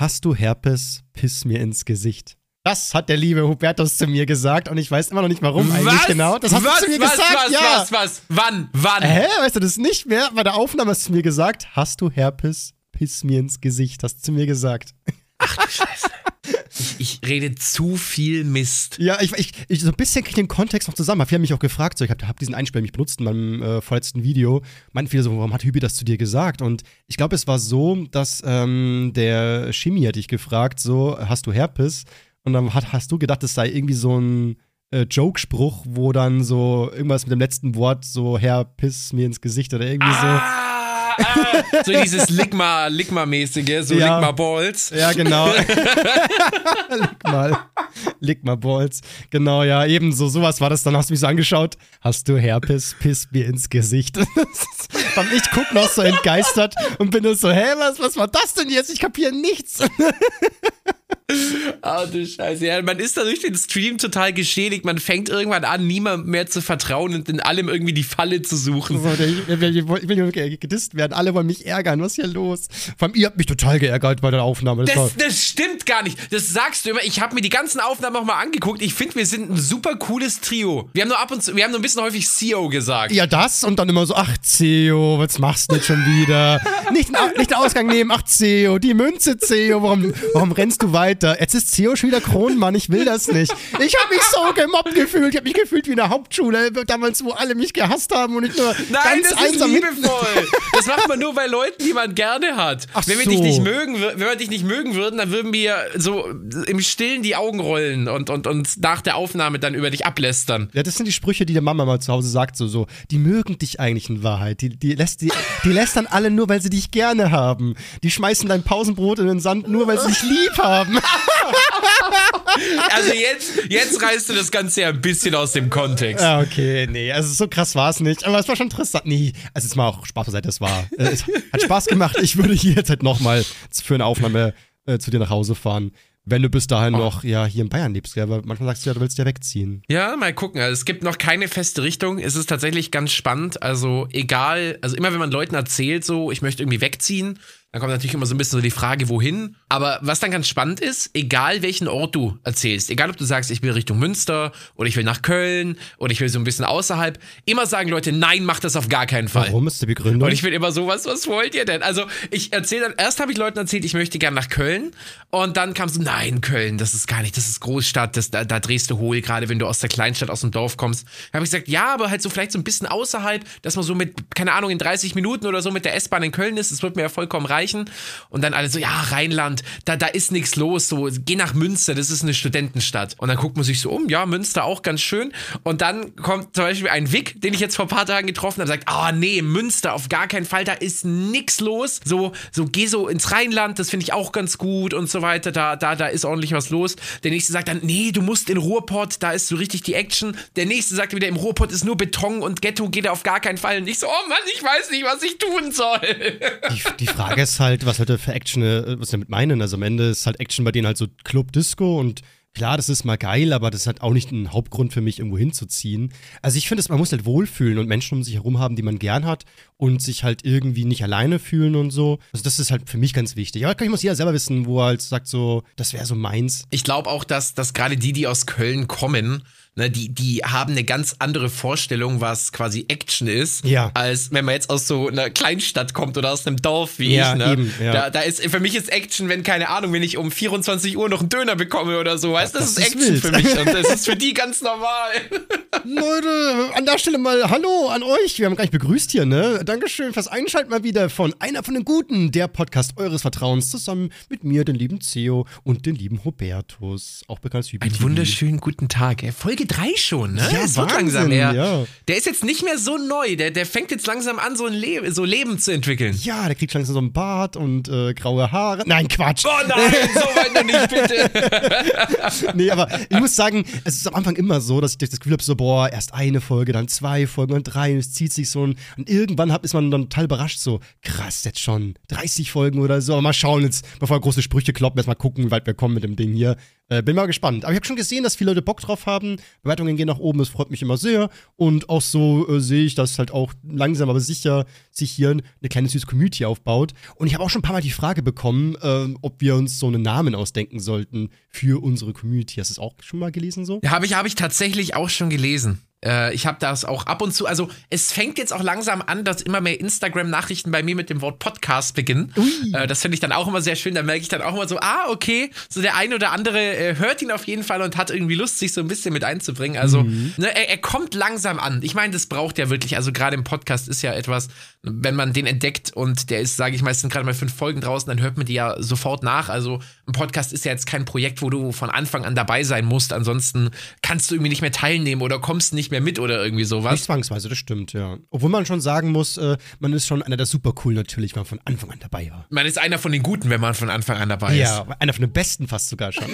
Hast du Herpes? Piss mir ins Gesicht. Das hat der liebe Hubertus zu mir gesagt und ich weiß immer noch nicht warum eigentlich Was? genau. Das hast was, du zu mir was, gesagt, was, ja. was, was, wann, wann? Hä? Weißt du das nicht mehr? Bei der Aufnahme hast du zu mir gesagt, hast du Herpes? Piss mir ins Gesicht, hast du zu mir gesagt. Ach du Scheiße. Ich, ich rede zu viel Mist. Ja, ich, ich, ich so ein bisschen kriege den Kontext noch zusammen. Viele haben mich auch gefragt, so, ich habe hab diesen Einspieler mich benutzt in meinem äh, vorletzten Video. Meinten viele so, warum hat Hübi das zu dir gesagt? Und ich glaube, es war so, dass ähm, der Chemie hat dich gefragt, so, hast du Herpes? Und dann hat, hast du gedacht, es sei irgendwie so ein äh, Joke-Spruch, wo dann so irgendwas mit dem letzten Wort so Herpes mir ins Gesicht oder irgendwie Ah, ah, so dieses Ligma, Ligma-mäßige, so Ja. Ligma-Balls. so. Ja, genau. Leg mal Balls. Genau, ja, ebenso. Sowas war das. Dann hast du mich so angeschaut. Hast du Herpes? Piss mir ins Gesicht. Und ich guck noch so entgeistert und bin nur so, hä, was, was war das denn jetzt? Ich kapiere nichts. Ah, du Scheiße. Ja, man ist da durch den Stream total geschädigt. Man fängt irgendwann an, niemandem mehr zu vertrauen und in allem irgendwie die Falle zu suchen. So, ich, will, ich will nur gedisst werden. Alle wollen mich ärgern. Was ist hier los? Vor allem, ihr habt mich total geärgert bei der Aufnahme. Das Das, das stimmt gar nicht. Das sagst du immer. Ich habe mir die ganzen Aufnahmen nochmal angeguckt. Ich finde, wir sind ein super cooles Trio. Wir haben nur ab und zu, wir haben nur ein bisschen häufig CEO gesagt. ja, das und dann immer so, ach, Ceo, was machst du jetzt schon wieder? nicht, den, nicht den Ausgang nehmen, ach, Ceo, die Münze, Ceo, warum, warum rennst du weiter? Jetzt ist Ceo schon wieder Kronmann, ich will das nicht. Ich habe mich so gemobbt gefühlt, ich habe mich gefühlt wie in der Hauptschule, damals, wo alle mich gehasst haben und ich nur Nein, ganz das ist einsam hinten- liebevoll. Das macht man nur bei Leuten, die man gerne hat. Ach wenn wir so. dich nicht mögen, wenn wir dich nicht mögen würden, dann würden wir so im Stillen die Augen rollen und, und, und nach der Aufnahme dann über dich ablästern. Ja, das sind die Sprüche, die der Mama mal zu Hause sagt, so, so, die mögen dich eigentlich in Wahrheit. Die, die, lässt, die, die lästern alle nur, weil sie dich gerne haben. Die schmeißen dein Pausenbrot in den Sand, nur weil sie dich lieb haben. Also jetzt, jetzt reißt du das Ganze ja ein bisschen aus dem Kontext. Ja, okay, nee, also so krass war es nicht. Aber es war schon interessant. Nee, also jetzt mal auch Spaß beiseite, es war, äh, es hat Spaß gemacht. Ich würde hier jetzt halt nochmal für eine Aufnahme äh, zu dir nach Hause fahren. Wenn du bis dahin noch, ja, hier in Bayern lebst, gell? Aber manchmal sagst du ja, du willst ja wegziehen. Ja, mal gucken. Also es gibt noch keine feste Richtung. Es ist tatsächlich ganz spannend. Also egal, also immer wenn man Leuten erzählt, so, ich möchte irgendwie wegziehen, dann kommt natürlich immer so ein bisschen so die Frage, wohin. Aber was dann ganz spannend ist, egal welchen Ort du erzählst, egal ob du sagst, ich will Richtung Münster oder ich will nach Köln oder ich will so ein bisschen außerhalb, immer sagen Leute, nein, mach das auf gar keinen Fall. Warum ist die Begründung? Und ich bin immer so, was, wollt ihr denn? Also, ich erzähle dann, erst habe ich Leuten erzählt, ich möchte gern nach Köln. Und dann kam so, nein, Köln, das ist gar nicht, das ist Großstadt, das, da, da drehst du hohl, gerade wenn du aus der Kleinstadt, aus dem Dorf kommst. Da habe ich gesagt, ja, aber halt so vielleicht so ein bisschen außerhalb, dass man so mit, keine Ahnung, in 30 Minuten oder so mit der S-Bahn in Köln ist, das wird mir ja vollkommen reichen. Und dann alle so, ja, Rheinland, da, da ist nichts los, so, geh nach Münster, das ist eine Studentenstadt. Und dann guckt man sich so um, ja, Münster auch ganz schön. Und dann kommt zum Beispiel ein Vic, den ich jetzt vor ein paar Tagen getroffen habe, sagt, ah, nee, Münster, auf gar keinen Fall, da ist nix los. So, so, geh so ins Rheinland, das finde ich auch ganz gut und so weiter, da, da, da ist ordentlich was los. Der nächste sagt dann, nee, du musst in Ruhrpott, da ist so richtig die Action. Der nächste sagt wieder, im Ruhrpott ist nur Beton und Ghetto geht auf gar keinen Fall. Und ich so, oh Mann, ich weiß nicht, was ich tun soll. Die, die Frage ist halt, was heute für Action, äh, was sie damit meinen. Also am Ende ist halt Action bei denen halt so Club Disco und klar, das ist mal geil, aber das ist halt auch nicht ein Hauptgrund für mich, irgendwo hinzuziehen. Also ich finde, man muss halt wohlfühlen und Menschen um sich herum haben, die man gern hat und sich halt irgendwie nicht alleine fühlen und so. Also das ist halt für mich ganz wichtig. Aber ich muss jeder selber wissen, wo er halt sagt so, das wäre so meins. Ich glaube auch, dass, dass gerade die, die aus Köln kommen, ne, die, die haben eine ganz andere Vorstellung, was quasi Action ist, Ja. als wenn man jetzt aus so einer Kleinstadt kommt oder aus einem Dorf wie Ja, ich. Ne? eben, ja. da, da ist für mich ist Action, wenn keine Ahnung, wenn ich um 24 Uhr noch einen Döner bekomme oder so, weißt du, das, das ist ist Action wild. für mich und das ist für die ganz normal. Leute, an der Stelle mal Hallo an euch. Wir haben gar nicht begrüßt hier, ne? Dankeschön fürs Einschalten mal wieder von einer von den Guten, der Podcast eures Vertrauens, zusammen mit mir, den lieben Theo und den lieben Hubertus, auch bekannt als Hübi Einen wunderschönen guten Tag. Folge 3 schon, ne? Ja, es wird langsam her. ja. Der ist jetzt nicht mehr so neu. Der, der fängt jetzt langsam an, so ein Le so Leben zu entwickeln. Ja, der kriegt langsam so einen Bart und äh, graue Haare. Nein, Quatsch. Oh nein, so weit noch nicht, bitte. Nee, aber ich muss sagen, es ist am Anfang immer so, dass ich das Gefühl habe, so, boah, erst eine Folge, dann zwei Folgen und drei und es zieht sich so und, und irgendwann ist man dann total überrascht, so, krass, jetzt schon 30 Folgen oder so, aber mal schauen jetzt, bevor große Sprüche kloppen, erst mal gucken, wie weit wir kommen mit dem Ding hier. Äh, bin mal gespannt. Aber ich habe schon gesehen, dass viele Leute Bock drauf haben. Bewertungen gehen nach oben, das freut mich immer sehr. Und auch so äh, sehe ich, dass halt auch langsam, aber sicher sich hier eine kleine süße Community aufbaut. Und ich habe auch schon ein paar Mal die Frage bekommen, äh, ob wir uns so einen Namen ausdenken sollten für unsere Community. Hast du es auch schon mal gelesen so? Ja, habe ich, hab ich tatsächlich auch schon gelesen. Äh, ich habe das auch ab und zu, also es fängt jetzt auch langsam an, dass immer mehr Instagram-Nachrichten bei mir mit dem Wort Podcast beginnen. Äh, das finde ich dann auch immer sehr schön. Da merke ich dann auch immer so, ah, okay, so der eine oder andere äh, hört ihn auf jeden Fall und hat irgendwie Lust, sich so ein bisschen mit einzubringen. Also mhm. ne, er, er, kommt langsam an. Ich meine, das braucht ja wirklich, also gerade im Podcast ist ja etwas, wenn man den entdeckt und der ist, sage ich sind gerade mal fünf Folgen draußen, dann hört man die ja sofort nach. Also ein Podcast ist ja jetzt kein Projekt, wo du von Anfang an dabei sein musst. Ansonsten kannst du irgendwie nicht mehr teilnehmen oder kommst nicht mehr mit oder irgendwie sowas. Nicht zwangsweise, das stimmt, ja. Obwohl man schon sagen muss, äh, man ist schon einer der super cool natürlich, wenn man von Anfang an dabei war. Man ist einer von den Guten, wenn man von Anfang an dabei ist. Ja, einer von den Besten fast sogar schon.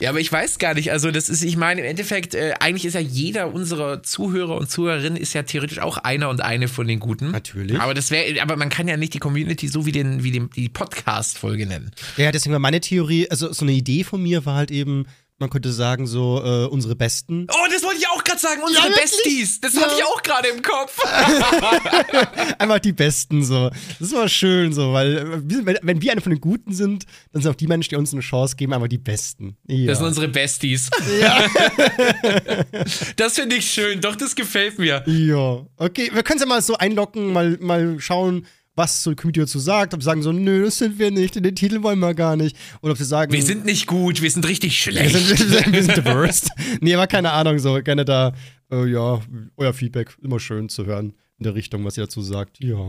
ja, aber ich weiß gar nicht. Also, das ist, ich meine, im Endeffekt, äh, eigentlich ist ja jeder unserer Zuhörer und Zuhörerinnen ist ja theoretisch auch einer und eine von den Guten. Natürlich. Aber das wäre, aber man kann ja nicht die Community so wie den, wie den, die Podcast-Folge nennen. Ja, deswegen war meine Theorie, also so eine Idee von mir war halt eben, man könnte sagen, so äh, unsere Besten. Oh, das wollte ich auch gerade sagen, unsere ja, Besties. Das ja. hatte ich auch gerade im Kopf. Einfach die Besten, so. Das ist immer schön, so, weil äh, wenn wir eine von den Guten sind, dann sind auch die Menschen, die uns eine Chance geben, einfach die Besten. Ja. Das sind unsere Besties. Ja. das finde ich schön, doch, das gefällt mir. Ja. Okay, wir können es ja mal so einlocken, mal, mal schauen, was so die Community dazu sagt, ob sie sagen so, nö, das sind wir nicht, den Titel wollen wir gar nicht. Oder ob sie sagen, wir sind nicht gut, wir sind richtig schlecht. Wir sind, wir sind the worst. nee, aber keine Ahnung, so gerne da, äh, ja, euer Feedback, immer schön zu hören in der Richtung, was ihr dazu sagt. Ja.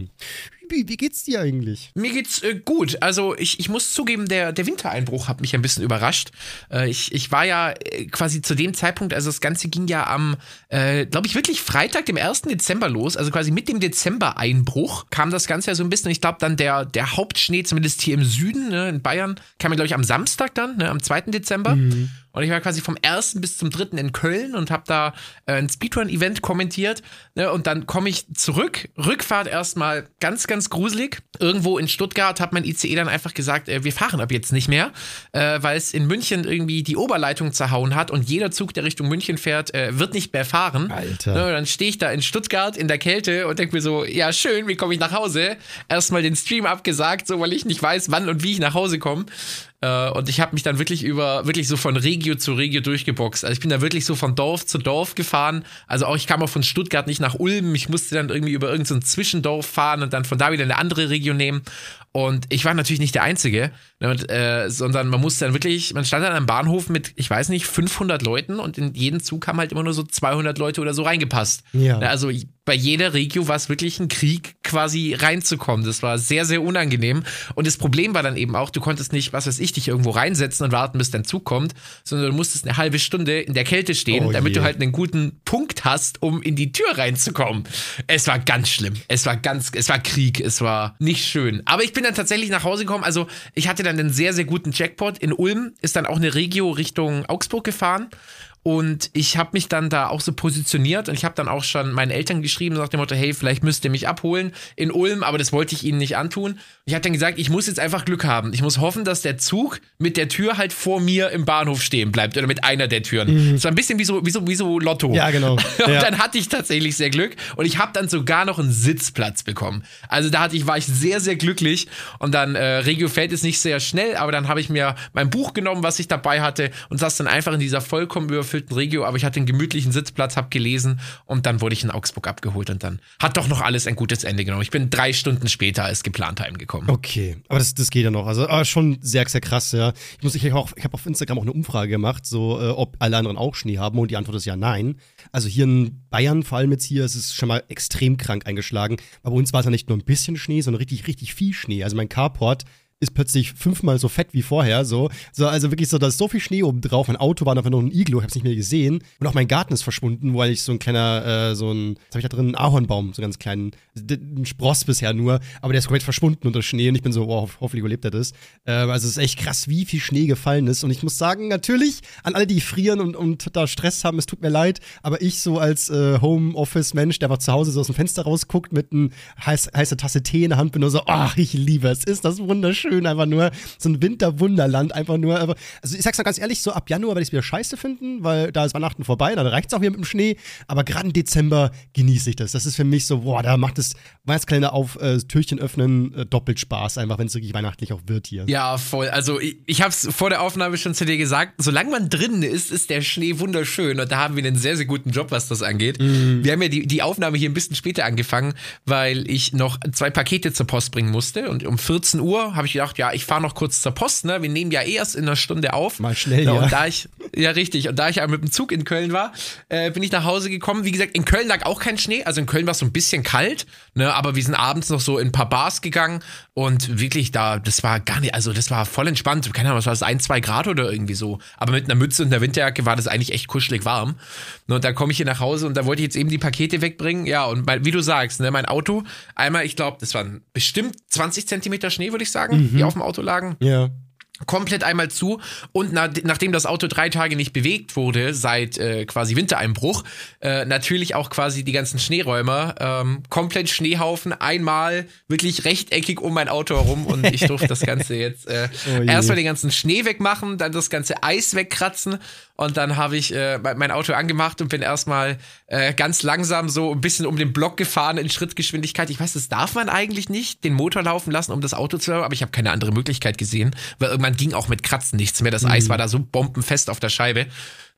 Wie, wie geht's dir eigentlich? Mir geht's äh, gut. Also ich, ich muss zugeben, der, der Wintereinbruch hat mich ein bisschen überrascht. Äh, ich, ich war ja äh, quasi zu dem Zeitpunkt, also das Ganze ging ja am, äh, glaube ich, wirklich Freitag, dem 1. Dezember los. Also quasi mit dem Dezember-Einbruch kam das Ganze ja so ein bisschen. Ich glaube, dann der, der Hauptschnee, zumindest hier im Süden, ne, in Bayern, kam ja, glaube ich, am Samstag dann, ne, am 2. Dezember. Mhm. Und ich war quasi vom 1. bis zum 3. in Köln und habe da äh, ein Speedrun-Event kommentiert. Ne, und dann komme ich zurück, Rückfahrt erstmal ganz, ganz gruselig. Irgendwo in Stuttgart hat mein ICE dann einfach gesagt, äh, wir fahren ab jetzt nicht mehr, äh, weil es in München irgendwie die Oberleitung zerhauen hat und jeder Zug, der Richtung München fährt, äh, wird nicht mehr fahren. Alter. Ne, dann stehe ich da in Stuttgart in der Kälte und denke mir so, ja schön, wie komme ich nach Hause? Erstmal den Stream abgesagt, so weil ich nicht weiß, wann und wie ich nach Hause komme. Äh, und ich habe mich dann wirklich über, wirklich so von Regio zu Regio durchgeboxt. Also ich bin da wirklich so von Dorf zu Dorf gefahren. Also auch ich kam auch von Stuttgart nicht nach Ulm. Ich musste dann irgendwie über irgendein so Zwischendorf fahren und dann von da wieder eine andere Region nehmen. Und ich war natürlich nicht der Einzige, und, äh, sondern man musste dann wirklich, man stand dann am Bahnhof mit, ich weiß nicht, 500 Leuten und in jeden Zug haben halt immer nur so 200 Leute oder so reingepasst. Ja. Ne, also bei jeder Regio war es wirklich ein Krieg, quasi reinzukommen. Das war sehr, sehr unangenehm. Und das Problem war dann eben auch, du konntest nicht, was weiß ich, dich irgendwo reinsetzen und warten, bis dein Zug kommt, sondern du musstest eine halbe Stunde in der Kälte stehen, oh damit du halt einen guten Punkt hast, um in die Tür reinzukommen. Es war ganz schlimm. Es war ganz, es war Krieg. Es war nicht schön. Aber ich bin dann tatsächlich nach Hause gekommen. Also ich hatte dann einen sehr, sehr guten Jackpot. In Ulm ist dann auch eine Regio Richtung Augsburg gefahren. Und ich habe mich dann da auch so positioniert und ich habe dann auch schon meinen Eltern geschrieben nach dem Motto, hey, vielleicht müsst ihr mich abholen in Ulm, aber das wollte ich ihnen nicht antun. Ich habe dann gesagt, ich muss jetzt einfach Glück haben. Ich muss hoffen, dass der Zug mit der Tür halt vor mir im Bahnhof stehen bleibt oder mit einer der Türen. Mhm. war ein bisschen wie so, wie so, wie so Lotto. Ja, genau. und ja. dann hatte ich tatsächlich sehr Glück und ich habe dann sogar noch einen Sitzplatz bekommen. Also da hatte ich, war ich sehr, sehr glücklich und dann äh, Regio fällt es nicht sehr schnell, aber dann habe ich mir mein Buch genommen, was ich dabei hatte und saß dann einfach in dieser vollkommen überfüllten überfüllten Regio, aber ich hatte einen gemütlichen Sitzplatz, habe gelesen und dann wurde ich in Augsburg abgeholt und dann hat doch noch alles ein gutes Ende genommen. Ich bin drei Stunden später als geplant heimgekommen. Okay, aber das, das geht ja noch. Also schon sehr, sehr krass, ja. Ich muss, ich habe hab auf Instagram auch eine Umfrage gemacht, so äh, ob alle anderen auch Schnee haben und die Antwort ist ja nein. Also hier in Bayern, vor allem jetzt hier, ist es schon mal extrem krank eingeschlagen. Aber bei uns war es ja nicht nur ein bisschen Schnee, sondern richtig, richtig viel Schnee. Also mein Carport ist plötzlich fünfmal so fett wie vorher. So, so also wirklich so, da ist so viel Schnee oben drauf. Mein Auto war einfach nur ein Iglo, ich hab's nicht mehr gesehen. Und auch mein Garten ist verschwunden, weil ich so ein kleiner, äh, so ein, was hab ich da drin? Ein Ahornbaum, so ganz kleinen, ein Spross bisher nur, aber der ist komplett verschwunden unter Schnee und ich bin so, oh, hoffentlich überlebt er das. Äh, also es ist echt krass, wie viel Schnee gefallen ist. Und ich muss sagen, natürlich, an alle, die frieren und, und da Stress haben, es tut mir leid, aber ich so als äh, Homeoffice-Mensch, der einfach zu Hause so aus dem Fenster rausguckt mit einer heiß, heißen Tasse Tee in der Hand, bin nur so, ach, ich liebe es, ist das wunderschön wunderschön, einfach nur. So ein Winterwunderland, einfach nur. Also ich sag's mal ganz ehrlich, so ab Januar werde ich es wieder scheiße finden, weil da ist Weihnachten vorbei, dann reicht's auch wieder mit dem Schnee. Aber gerade im Dezember genieße ich das. Das ist für mich so, boah, da macht das Weihnachtskalender auf, äh, Türchen öffnen, äh, doppelt Spaß, einfach wenn es wirklich weihnachtlich auch wird hier. Ja, voll. Also ich, ich hab's vor der Aufnahme schon zu dir gesagt, solange man drinnen ist, ist der Schnee wunderschön und da haben wir einen sehr, sehr guten Job, was das angeht. Mhm. Wir haben ja die, die Aufnahme hier ein bisschen später angefangen, weil ich noch zwei Pakete zur Post bringen musste und um 14 Uhr habe ich gedacht, ja, ich fahre noch kurz zur Post, ne? Wir nehmen ja eh erst in einer Stunde auf. Mal schnell, ja. ja. Und da ich, ja richtig, und da ich mit dem Zug in Köln war, äh, bin ich nach Hause gekommen. Wie gesagt, in Köln lag auch kein Schnee, also in Köln war es so ein bisschen kalt, ne? Aber wir sind abends noch so in ein paar Bars gegangen und wirklich da, das war gar nicht, also das war voll entspannt. Keine Ahnung, was war das, ein, zwei Grad oder irgendwie so. Aber mit einer Mütze und einer Winterjacke war das eigentlich echt kuschelig warm. Und dann komme ich hier nach Hause und da wollte ich jetzt eben die Pakete wegbringen. Ja, und mein, wie du sagst, ne, mein Auto, einmal, ich glaube, das waren bestimmt 20 Zentimeter Schnee, würde ich sagen, mhm. Die auf dem Auto lagen. Ja komplett einmal zu und na, nachdem das Auto drei Tage nicht bewegt wurde seit äh, quasi Wintereinbruch, äh, natürlich auch quasi die ganzen Schneeräumer, ähm, komplett Schneehaufen, einmal wirklich rechteckig um mein Auto herum und ich durfte das Ganze jetzt äh, oh erstmal den ganzen Schnee wegmachen, dann das ganze Eis wegkratzen und dann habe ich äh, mein Auto angemacht und bin erstmal äh, ganz langsam so ein bisschen um den Block gefahren in Schrittgeschwindigkeit. Ich weiß, das darf man eigentlich nicht, den Motor laufen lassen, um das Auto zu haben, aber ich habe keine andere Möglichkeit gesehen, weil irgendwann ging auch mit Kratzen nichts mehr. Das Eis mhm. war da so bombenfest auf der Scheibe.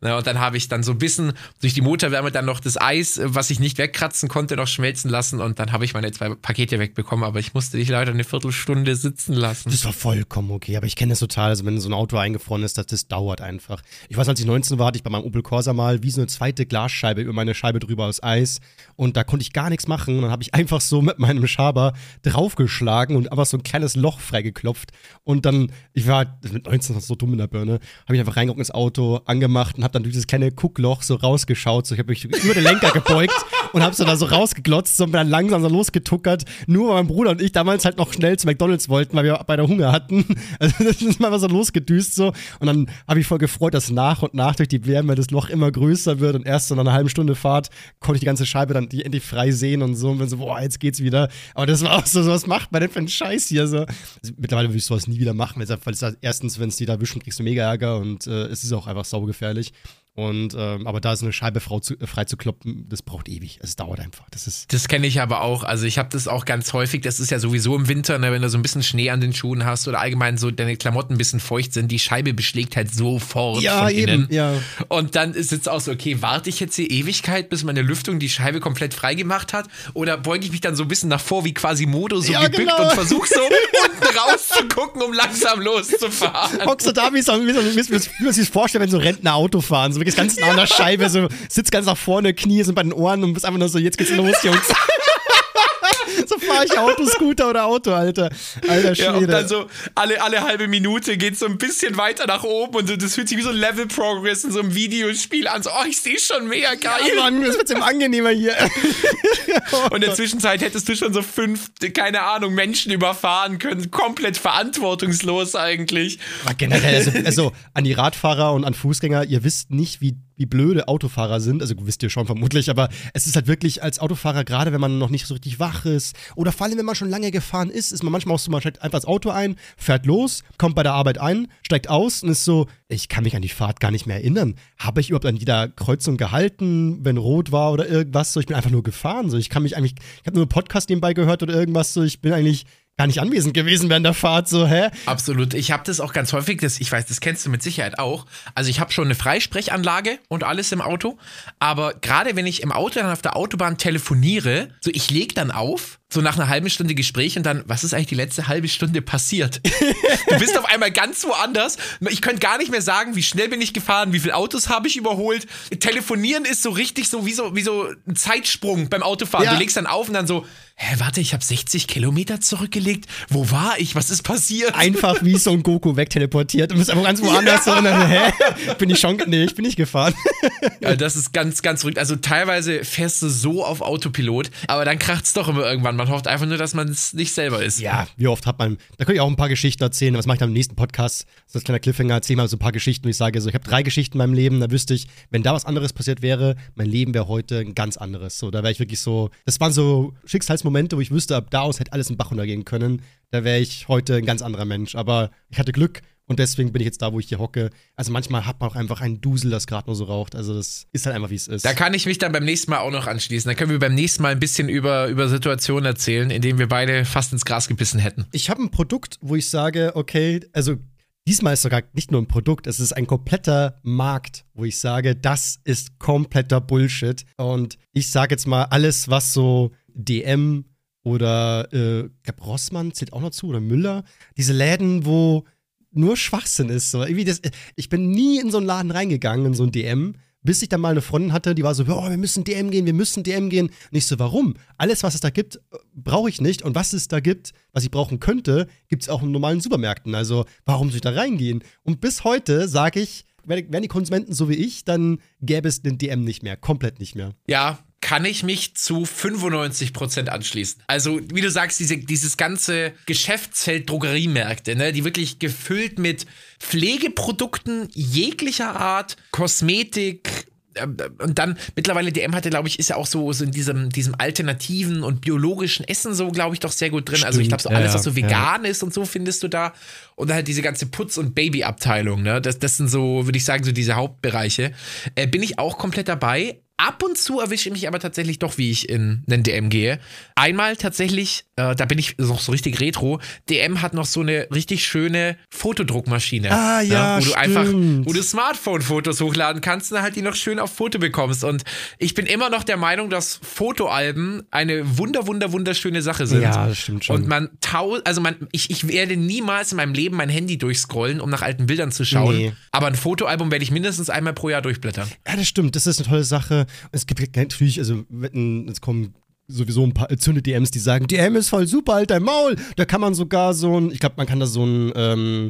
Ja, und dann habe ich dann so ein bisschen durch die Motorwärme dann noch das Eis, äh, was ich nicht wegkratzen konnte, noch schmelzen lassen. Und dann habe ich meine zwei Pakete wegbekommen, aber ich musste dich leider eine Viertelstunde sitzen lassen. Das war vollkommen okay, aber ich kenne das total, also wenn so ein Auto eingefroren ist, das, das dauert einfach. Ich weiß, als ich 19 war, hatte ich bei meinem Opel Corsa mal wie so eine zweite Glasscheibe über meine Scheibe drüber aus Eis. Und da konnte ich gar nichts machen. Und dann habe ich einfach so mit meinem Schaber draufgeschlagen und einfach so ein kleines Loch freigeklopft. Und dann, ich war mit 19 so dumm in der Birne, habe ich einfach reingeguckt ins Auto, angemacht und habe dann durch dieses kleine Guckloch so rausgeschaut. So, ich habe mich über den Lenker gebeugt und habe so da so rausgeglotzt so, und bin dann langsam so losgetuckert. Nur weil mein Bruder und ich damals halt noch schnell zu McDonalds wollten, weil wir beide Hunger hatten. Also das ist mal so losgedüst so. Und dann habe ich voll gefreut, dass nach und nach durch die Wärme das Loch immer größer wird und erst so nach einer halben Stunde Fahrt konnte ich die ganze Scheibe dann die endlich frei sehen und so. Und bin so, boah, jetzt geht's wieder. Aber das war auch so, so was macht man denn für einen Scheiß hier so. Also, mittlerweile würde ich sowas nie wieder machen, weil es erstens, wenn es die da wischen, kriegst du mega Ärger und äh, es ist auch einfach saugefährlich. Und ähm, aber da ist eine Scheibe zu, äh, frei zu kloppen, das braucht ewig. Es dauert einfach. Das ist. Das kenne ich aber auch. Also ich habe das auch ganz häufig. Das ist ja sowieso im Winter, ne, wenn du so ein bisschen Schnee an den Schuhen hast oder allgemein so deine Klamotten ein bisschen feucht sind, die Scheibe beschlägt halt sofort ja, von eben, innen. Ja. Und dann ist es auch so, okay, warte ich jetzt die Ewigkeit, bis meine Lüftung die Scheibe komplett frei gemacht hat? Oder beuge ich mich dann so ein bisschen nach vor wie quasi Modo so ja, gebückt genau. und versuche so unten rauszugucken, um langsam loszufahren? Hockst du da wie man sich das vorstellt, wenn so Rentner Auto fahren, so wirklich ganz nah an der Scheibe, so sitzt ganz nach vorne, Knie sind bei den Ohren und bist einfach nur so, jetzt geht's los, Jungs. so fahre ich Auto, Scooter oder Auto, Alter. Alter Schwede. Ja, und dann so alle, alle halbe Minute geht so ein bisschen weiter nach oben und das fühlt sich wie so ein Level Progress in so einem Videospiel an. So, oh, ich sehe schon mehr geil. Ja, Mann, das wird immer angenehmer hier. und in der Zwischenzeit hättest du schon so fünf, keine Ahnung, Menschen überfahren können. Komplett verantwortungslos eigentlich. Aber generell, also, also an die Radfahrer und an Fußgänger, ihr wisst nicht, wie wie blöde Autofahrer sind. Also wisst ihr schon vermutlich, aber es ist halt wirklich als Autofahrer, gerade wenn man noch nicht so richtig wach ist oder vor allem, wenn man schon lange gefahren ist, ist man manchmal auch so, man steigt einfach das Auto ein, fährt los, kommt bei der Arbeit ein, steigt aus und ist so, ich kann mich an die Fahrt gar nicht mehr erinnern. Habe ich überhaupt an jeder Kreuzung gehalten, wenn rot war oder irgendwas? So, ich bin einfach nur gefahren. So, ich kann mich eigentlich, ich habe nur einen Podcast nebenbei gehört oder irgendwas. So, ich bin eigentlich gar nicht anwesend gewesen während der Fahrt, so, hä? Absolut. Ich habe das auch ganz häufig, das, ich weiß, das kennst du mit Sicherheit auch. Also ich habe schon eine Freisprechanlage und alles im Auto, aber gerade wenn ich im Auto dann auf der Autobahn telefoniere, so ich lege dann auf, so nach einer halben Stunde Gespräch und dann, was ist eigentlich die letzte halbe Stunde passiert? du bist auf einmal ganz woanders. Ich könnte gar nicht mehr sagen, wie schnell bin ich gefahren, wie viele Autos habe ich überholt. Telefonieren ist so richtig so wie so, wie so ein Zeitsprung beim Autofahren. Ja. Du legst dann auf und dann so, hä, warte, ich habe 60 Kilometer zurückgelegt. Wo war ich? Was ist passiert? Einfach wie so ein Goku wegteleportiert und bist einfach ganz woanders. Ja. Und dann, hä? Bin ich schon, nee, ich bin nicht gefahren. ja, das ist ganz, ganz verrückt. Also teilweise fährst du so auf Autopilot, aber dann kracht es doch immer irgendwann. Man hofft einfach nur, dass man es nicht selber ist. Ja, wie oft hat man, da könnte ich auch ein paar Geschichten erzählen. Was mache ich dann im nächsten Podcast? Das ist ein kleiner Cliffhanger. Erzähl mal so ein paar Geschichten, wo ich sage, so, ich habe drei Geschichten in meinem Leben. Da wüsste ich, wenn da was anderes passiert wäre, mein Leben wäre heute ein ganz anderes. So, da wäre ich wirklich so, das waren so Schicksalsmomente, Momente, wo ich wüsste, ab da aus hätte alles in Bach runtergehen können. Da wäre ich heute ein ganz anderer Mensch. Aber ich hatte Glück und deswegen bin ich jetzt da, wo ich hier hocke. Also manchmal hat man auch einfach einen Dusel, das gerade nur so raucht. Also das ist halt einfach, wie es ist. Da kann ich mich dann beim nächsten Mal auch noch anschließen. Da können wir beim nächsten Mal ein bisschen über, über Situationen erzählen, in denen wir beide fast ins Gras gebissen hätten. Ich habe ein Produkt, wo ich sage, okay, also diesmal ist sogar nicht nur ein Produkt, es ist ein kompletter Markt, wo ich sage, das ist kompletter Bullshit. Und ich sage jetzt mal, alles, was so DM oder äh, ich glaube Rossmann zählt auch noch zu oder Müller, diese Läden, wo nur Schwachsinn ist. So. Irgendwie das, ich bin nie in so einen Laden reingegangen, in so ein DM, bis ich dann mal eine Freundin hatte, die war so, oh, wir müssen DM gehen, wir müssen DM gehen. Und ich so, warum? Alles, was es da gibt, brauche ich nicht. Und was es da gibt, was ich brauchen könnte, gibt es auch in normalen Supermärkten. Also, warum soll ich da reingehen? Und bis heute sage ich, wären die Konsumenten so wie ich, dann gäbe es den DM nicht mehr, komplett nicht mehr. Ja, kann ich mich zu 95% anschließen. Also, wie du sagst, diese, dieses ganze Geschäftsfeld Drogeriemärkte, ne, die wirklich gefüllt mit Pflegeprodukten jeglicher Art, Kosmetik, ähm, und dann mittlerweile DM hatte, glaube ich, ist ja auch so, so in diesem, diesem alternativen und biologischen Essen so, glaube ich, doch sehr gut drin. Stimmt, also ich glaube, so alles, ja, was so vegan ja. ist und so, findest du da. Und dann halt diese ganze Putz- und Babyabteilung, ne? Das, das sind so, würde ich sagen, so diese Hauptbereiche. Äh, bin ich auch komplett dabei. Ab und zu erwische ich mich aber tatsächlich doch, wie ich in einen DM gehe. Einmal tatsächlich, äh, da bin ich noch so richtig retro. DM hat noch so eine richtig schöne Fotodruckmaschine. Ah, ja, ja Wo stimmt. du einfach, wo du Smartphone-Fotos hochladen kannst und halt die noch schön auf Foto bekommst. Und ich bin immer noch der Meinung, dass Fotoalben eine wunder, wunder, wunderschöne Sache sind. Ja, das stimmt schon. Und man tau, also man, ich, ich werde niemals in meinem Leben mein Handy durchscrollen, um nach alten Bildern zu schauen. Nee. Aber ein Fotoalbum werde ich mindestens einmal pro Jahr durchblättern. Ja, das stimmt. Das ist eine tolle Sache. Es gibt natürlich, also es kommen sowieso ein paar zünde DMs, die sagen, DM ist voll super, halt dein Maul. Da kann man sogar so ein, ich glaube, man kann da so ein ähm,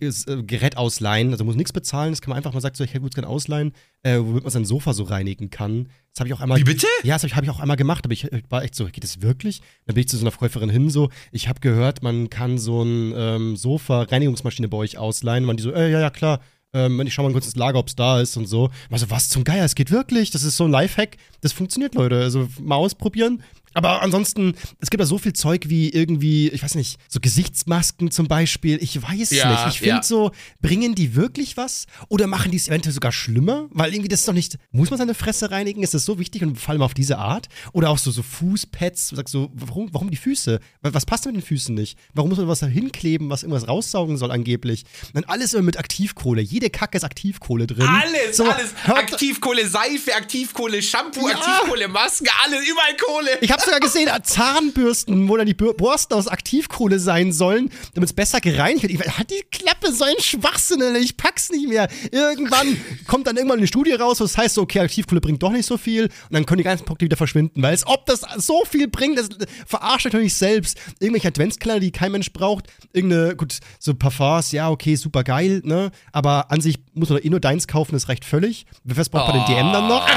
äh, Gerät ausleihen, also muss nichts bezahlen, das kann man einfach mal sagen, so, ich hätte gut gerne ausleihen, äh, womit man sein Sofa so reinigen kann. Das habe ich auch einmal. Wie bitte? Ja, das habe ich, hab ich, auch einmal gemacht, aber ich, ich, war echt so, geht das wirklich? Dann bin ich zu so einer Verkäuferin hin, so, ich habe gehört, man kann so ein ähm, Sofa-Reinigungsmaschine bei euch ausleihen. Man die so, äh, ja, ja, klar, ähm, ich schau mal kurz ins Lager, ob es da ist und so. Also, was zum Geier, es geht wirklich. Das ist so ein Lifehack. Das funktioniert, Leute. Also mal ausprobieren. Aber ansonsten, es gibt ja so viel Zeug wie irgendwie, ich weiß nicht, so Gesichtsmasken zum Beispiel. Ich weiß ja, nicht. Ich finde ja. so, bringen die wirklich was? Oder machen die es eventuell sogar schlimmer? Weil irgendwie das ist doch nicht, muss man seine Fresse reinigen? Ist das so wichtig und vor allem auf diese Art? Oder auch so, so Fußpads, sagst so, warum, warum die Füße? Was passt mit den Füßen nicht? Warum muss man was da hinkleben, was irgendwas raussaugen soll angeblich? dann alles immer mit Aktivkohle. Jede Kacke ist Aktivkohle drin. Alles, so, alles. Aktivkohle, Seife, Aktivkohle, Shampoo, ja. Aktivkohle, Masken, alles, überall Kohle. Ich hab's sogar gesehen, Zahnbürsten, wo dann die Borsten aus Aktivkohle sein sollen, damit es besser gereinigt wird. Ich, hat die Klappe so ein Schwachsinn, ich pack's nicht mehr. Irgendwann kommt dann irgendwann eine Studie raus, wo es heißt so, okay, Aktivkohle bringt doch nicht so viel und dann können die ganzen Produkte wieder verschwinden, weil es, ob das so viel bringt, das verarscht natürlich selbst. Irgendwelche Adventskleider, die kein Mensch braucht, irgendeine, gut, so Parfums, ja, okay, super geil, ne, aber an sich muss man eh nur deins kaufen, das reicht völlig. Was braucht man oh. den DM dann noch?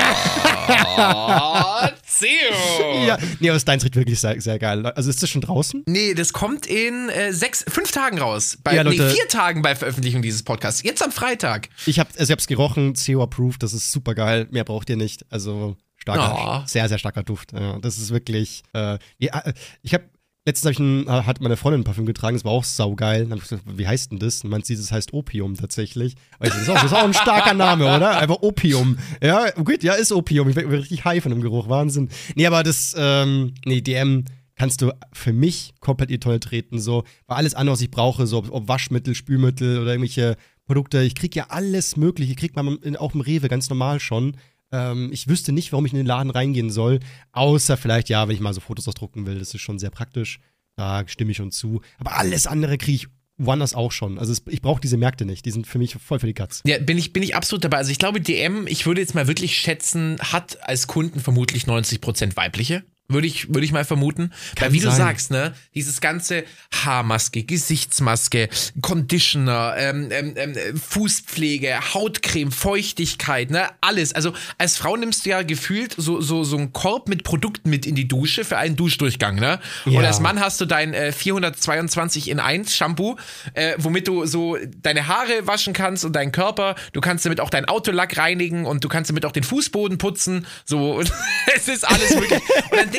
Oh, Zeo! ja, nee, aber das Deins riecht wirklich sehr, sehr geil. Also ist das schon draußen? Nee, das kommt in äh, sechs, fünf Tagen raus. Bei, ja, Leute, nee, vier Tagen bei Veröffentlichung dieses Podcasts. Jetzt am Freitag. Ich habe also ich gerochen, CO approved, das ist super geil. Mehr braucht ihr nicht. Also starker, oh. sehr, sehr starker Duft. Ja, das ist wirklich. Äh, ja, äh, ich habe Letztens ich ein, hat meine Freundin ein Parfüm getragen, das war auch saugeil. Dann hab ich gesagt, wie heißt denn das? Und meint sie, das heißt Opium tatsächlich. Das ist, auch, das ist auch ein starker Name, oder? Einfach Opium. Ja, gut, ja, ist Opium. Ich bin richtig high von dem Geruch, Wahnsinn. Nee, aber das, ähm, nee, DM kannst du für mich komplett in die Tonne treten, so. Weil alles andere, was ich brauche, so ob Waschmittel, Spülmittel oder irgendwelche Produkte, ich krieg ja alles Mögliche, kriegt man auch im Rewe ganz normal schon. Ähm, ich wüsste nicht, warum ich in den Laden reingehen soll, außer vielleicht, ja, wenn ich mal so Fotos ausdrucken will. Das ist schon sehr praktisch. Da stimme ich schon zu. Aber alles andere kriege ich woanders auch schon. Also es, ich brauche diese Märkte nicht. Die sind für mich voll für die Katz. Ja, bin ich, bin ich absolut dabei. Also ich glaube, DM, ich würde jetzt mal wirklich schätzen, hat als Kunden vermutlich 90% weibliche. Würde ich, würde ich mal vermuten. Kann Weil wie sein. du sagst, ne, dieses ganze Haarmaske, Gesichtsmaske, Conditioner, ähm, ähm, ähm, Fußpflege, Hautcreme, Feuchtigkeit, ne, alles. Also als Frau nimmst du ja gefühlt so, so, so einen Korb mit Produkten mit in die Dusche für einen Duschdurchgang, ne? Ja. Und als Mann hast du dein äh, 422 in 1 Shampoo, äh, womit du so deine Haare waschen kannst und deinen Körper. Du kannst damit auch dein Autolack reinigen und du kannst damit auch den Fußboden putzen. So, es ist alles möglich.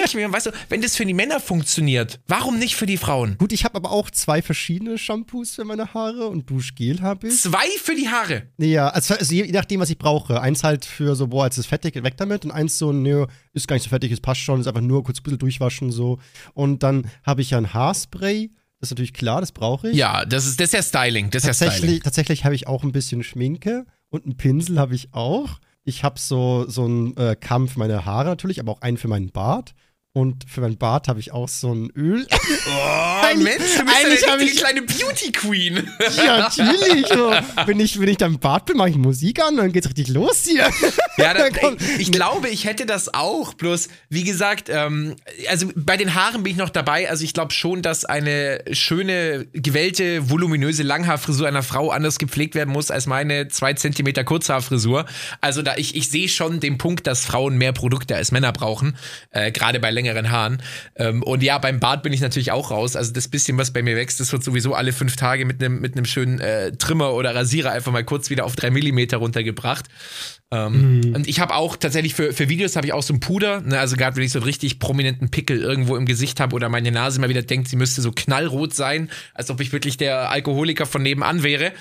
Denke ich mir, weißt du, wenn das für die Männer funktioniert, warum nicht für die Frauen? Gut, ich habe aber auch zwei verschiedene Shampoos für meine Haare und Duschgel habe ich. Zwei für die Haare? Ja, also, also je, je, nachdem, was ich brauche. Eins halt für so, boah, jetzt ist fettig, weg damit. Und eins so, nö, ist gar nicht so fettig, es passt schon, ist einfach nur kurz ein bisschen durchwaschen so. Und dann habe ich ja ein Haarspray. Das ist natürlich klar, das brauche ich. Ja, das ist, das ist ja Styling. Das tatsächlich, ja Styling. Tatsächlich habe ich auch ein bisschen Schminke und einen Pinsel habe ich auch. Ich habe so, so einen äh, Kamm für meine Haare natürlich, aber auch einen für meinen Bart. Und für mein Bart habe ich auch so ein Öl. Oh, Mensch, du bist eigentlich eine ich- kleine Beauty Queen. ja, natürlich. So. Wenn, ich, wenn ich dann im Bart bin, mache ich Musik an, dann geht's richtig los hier. Ja, da, Dann kommt- ich, ich glaube, ich hätte das auch. Bloß, wie gesagt, ähm, also bei den Haaren bin ich noch dabei. Also ich glaube schon, dass eine schöne, gewellte, voluminöse Langhaarfrisur einer Frau anders gepflegt werden muss als meine zwei Zentimeter Kurzhaarfrisur. Also da ich, ich sehe schon den Punkt, dass Frauen mehr Produkte als Männer brauchen, äh, gerade bei längeren Haaren. Ähm, und ja, beim Bart bin ich natürlich auch raus. Also das bisschen, was bei mir wächst, das wird sowieso alle fünf Tage mit einem mit einem schönen äh, Trimmer oder Rasierer einfach mal kurz wieder auf drei Millimeter runtergebracht. Ähm, Und ich habe auch tatsächlich für, für Videos habe ich auch so ein Puder, ne, also gerade wenn ich so einen richtig prominenten Pickel irgendwo im Gesicht habe oder meine Nase mal wieder denkt, sie müsste so knallrot sein, als ob ich wirklich der Alkoholiker von nebenan wäre.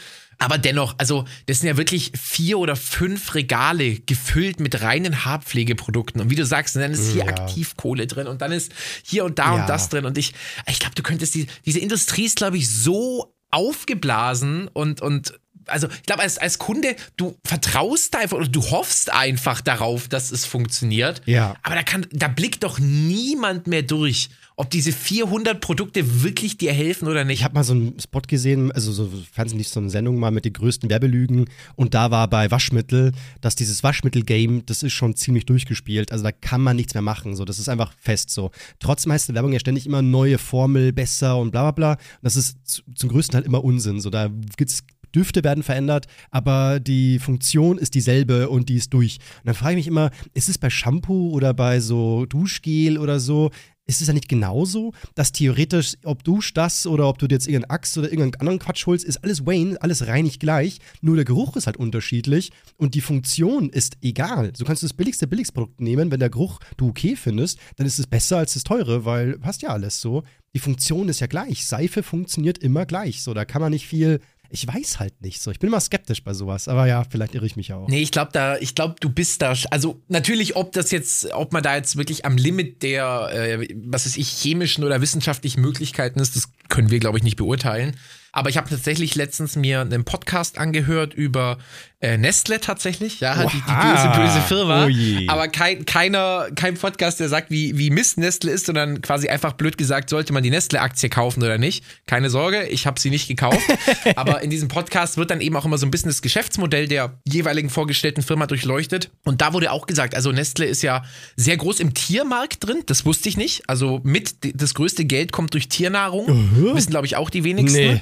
Aber dennoch, also das sind ja wirklich vier oder fünf Regale gefüllt mit reinen Haarpflegeprodukten. Und wie du sagst, dann ist hier Ja. Aktivkohle drin und dann ist hier und da Ja. und das drin. Und ich, ich glaube, du könntest die, diese Industrie ist, glaube ich, so aufgeblasen und, und also ich glaube, als, als Kunde, du vertraust da einfach oder du hoffst einfach darauf, dass es funktioniert. Ja. Aber da kann, da blickt doch niemand mehr durch, ob diese 400 Produkte wirklich dir helfen oder nicht. Ich habe mal so einen Spot gesehen, also so Fernsehen nicht so eine Sendung mal mit den größten Werbelügen und da war bei Waschmittel, dass dieses Waschmittel-Game, das ist schon ziemlich durchgespielt. Also da kann man nichts mehr machen. So, das ist einfach fest so. Trotzdem heißt Werbung ja ständig immer neue Formel, besser und bla bla bla. Das ist zu, zum größten Teil immer Unsinn. So, da gibt's Düfte werden verändert, aber die Funktion ist dieselbe und die ist durch. Und dann frage ich mich immer, ist es bei Shampoo oder bei so Duschgel oder so, ist es ja nicht genauso, dass theoretisch, ob du das oder ob du dir jetzt irgendeinen Axt oder irgendeinen anderen Quatsch holst, ist alles Wayne, alles reinig gleich, nur der Geruch ist halt unterschiedlich und die Funktion ist egal. So kannst du das billigste Billigsprodukt nehmen, wenn der Geruch du okay findest, dann ist es besser als das teure, weil passt ja alles so. Die Funktion ist ja gleich. Seife funktioniert immer gleich. So, da kann man nicht viel. Ich weiß halt nicht so. Ich bin immer skeptisch bei sowas, aber ja, vielleicht irre ich mich auch. Nee, ich glaube da, ich glaube, du bist da, also natürlich, ob das jetzt, ob man da jetzt wirklich am Limit der, äh, was weiß ich, chemischen oder wissenschaftlichen Möglichkeiten ist, das können wir, glaube ich, nicht beurteilen. Aber ich habe tatsächlich letztens mir einen Podcast angehört über äh, Nestle tatsächlich, ja, die, die Oha. böse, böse Firma. Oh. Aber kein, keiner, kein Podcast, der sagt, wie, wie Mist Nestle ist, sondern quasi einfach blöd gesagt, sollte man die Nestle-Aktie kaufen oder nicht. Keine Sorge, ich habe sie nicht gekauft. Aber in diesem Podcast wird dann eben auch immer so ein bisschen das Geschäftsmodell der jeweiligen vorgestellten Firma durchleuchtet. Und da wurde auch gesagt, also Nestle ist ja sehr groß im Tiermarkt drin, das wusste ich nicht. Also mit das größte Geld kommt durch Tiernahrung. Wissen, glaube ich, auch die wenigsten. Nee.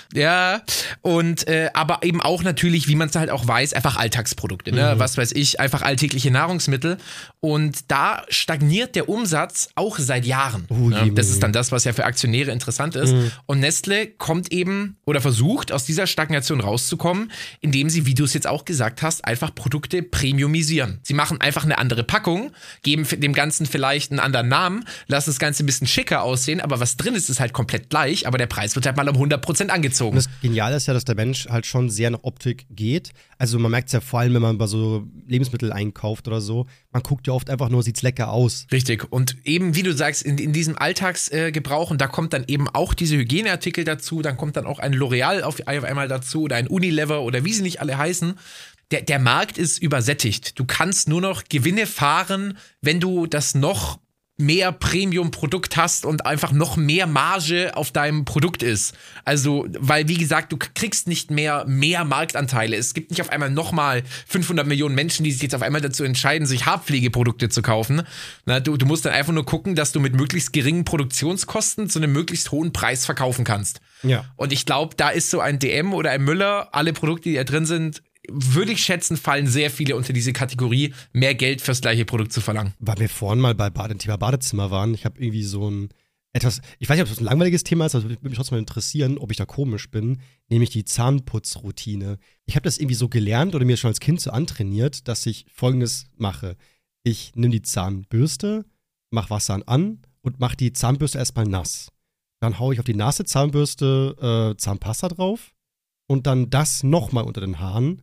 Ja, und äh, aber eben auch natürlich, wie man es halt auch weiß, einfach Alltagsprodukte, ne? Was weiß ich, einfach alltägliche Nahrungsmittel. Und da stagniert der Umsatz auch seit Jahren. Oh je, ne? Das ist dann das, was ja für Aktionäre interessant ist. Und Nestle kommt eben oder versucht aus dieser Stagnation rauszukommen, indem sie, wie du es jetzt auch gesagt hast, einfach Produkte premiumisieren. Sie machen einfach eine andere Packung, geben dem Ganzen vielleicht einen anderen Namen, lassen das Ganze ein bisschen schicker aussehen, aber was drin ist, ist halt komplett gleich, aber der Preis wird halt mal um 100% angezogen. Und das Geniale ist ja, dass der Mensch halt schon sehr nach Optik geht. Also man merkt es ja vor allem, wenn man bei so Lebensmittel einkauft oder so. Man guckt ja oft einfach nur, sieht's lecker aus. Richtig. Und eben, wie du sagst, in, in diesem Alltagsgebrauch, äh, und da kommt dann eben auch diese Hygieneartikel dazu, dann kommt dann auch ein L'Oreal auf, auf einmal dazu oder ein Unilever oder wie sie nicht alle heißen. Der, der Markt ist übersättigt. Du kannst nur noch Gewinne fahren, wenn du das noch mehr Premium-Produkt hast und einfach noch mehr Marge auf deinem Produkt ist. Also, weil wie gesagt, du kriegst nicht mehr mehr Marktanteile. Es gibt nicht auf einmal nochmal 500 Millionen Menschen, die sich jetzt auf einmal dazu entscheiden, sich Haarpflegeprodukte zu kaufen. Na, du, du musst dann einfach nur gucken, dass du mit möglichst geringen Produktionskosten zu einem möglichst hohen Preis verkaufen kannst. Ja. Und ich glaube, da ist so ein DM oder ein Müller, alle Produkte, die da drin sind, würde ich schätzen, fallen sehr viele unter diese Kategorie, mehr Geld fürs gleiche Produkt zu verlangen. Weil wir vorhin mal bei Bade, Thema Badezimmer waren. Ich habe irgendwie so ein etwas, ich weiß nicht, ob das ein langweiliges Thema ist, aber würde mich trotzdem mal interessieren, ob ich da komisch bin, nämlich die Zahnputzroutine. Ich habe das irgendwie so gelernt oder mir schon als Kind so antrainiert, dass ich folgendes mache. Ich nehme die Zahnbürste, mach Wasser an und mach die Zahnbürste erstmal nass. Dann haue ich auf die nasse Zahnbürste äh, Zahnpasta drauf und dann das nochmal unter den Haaren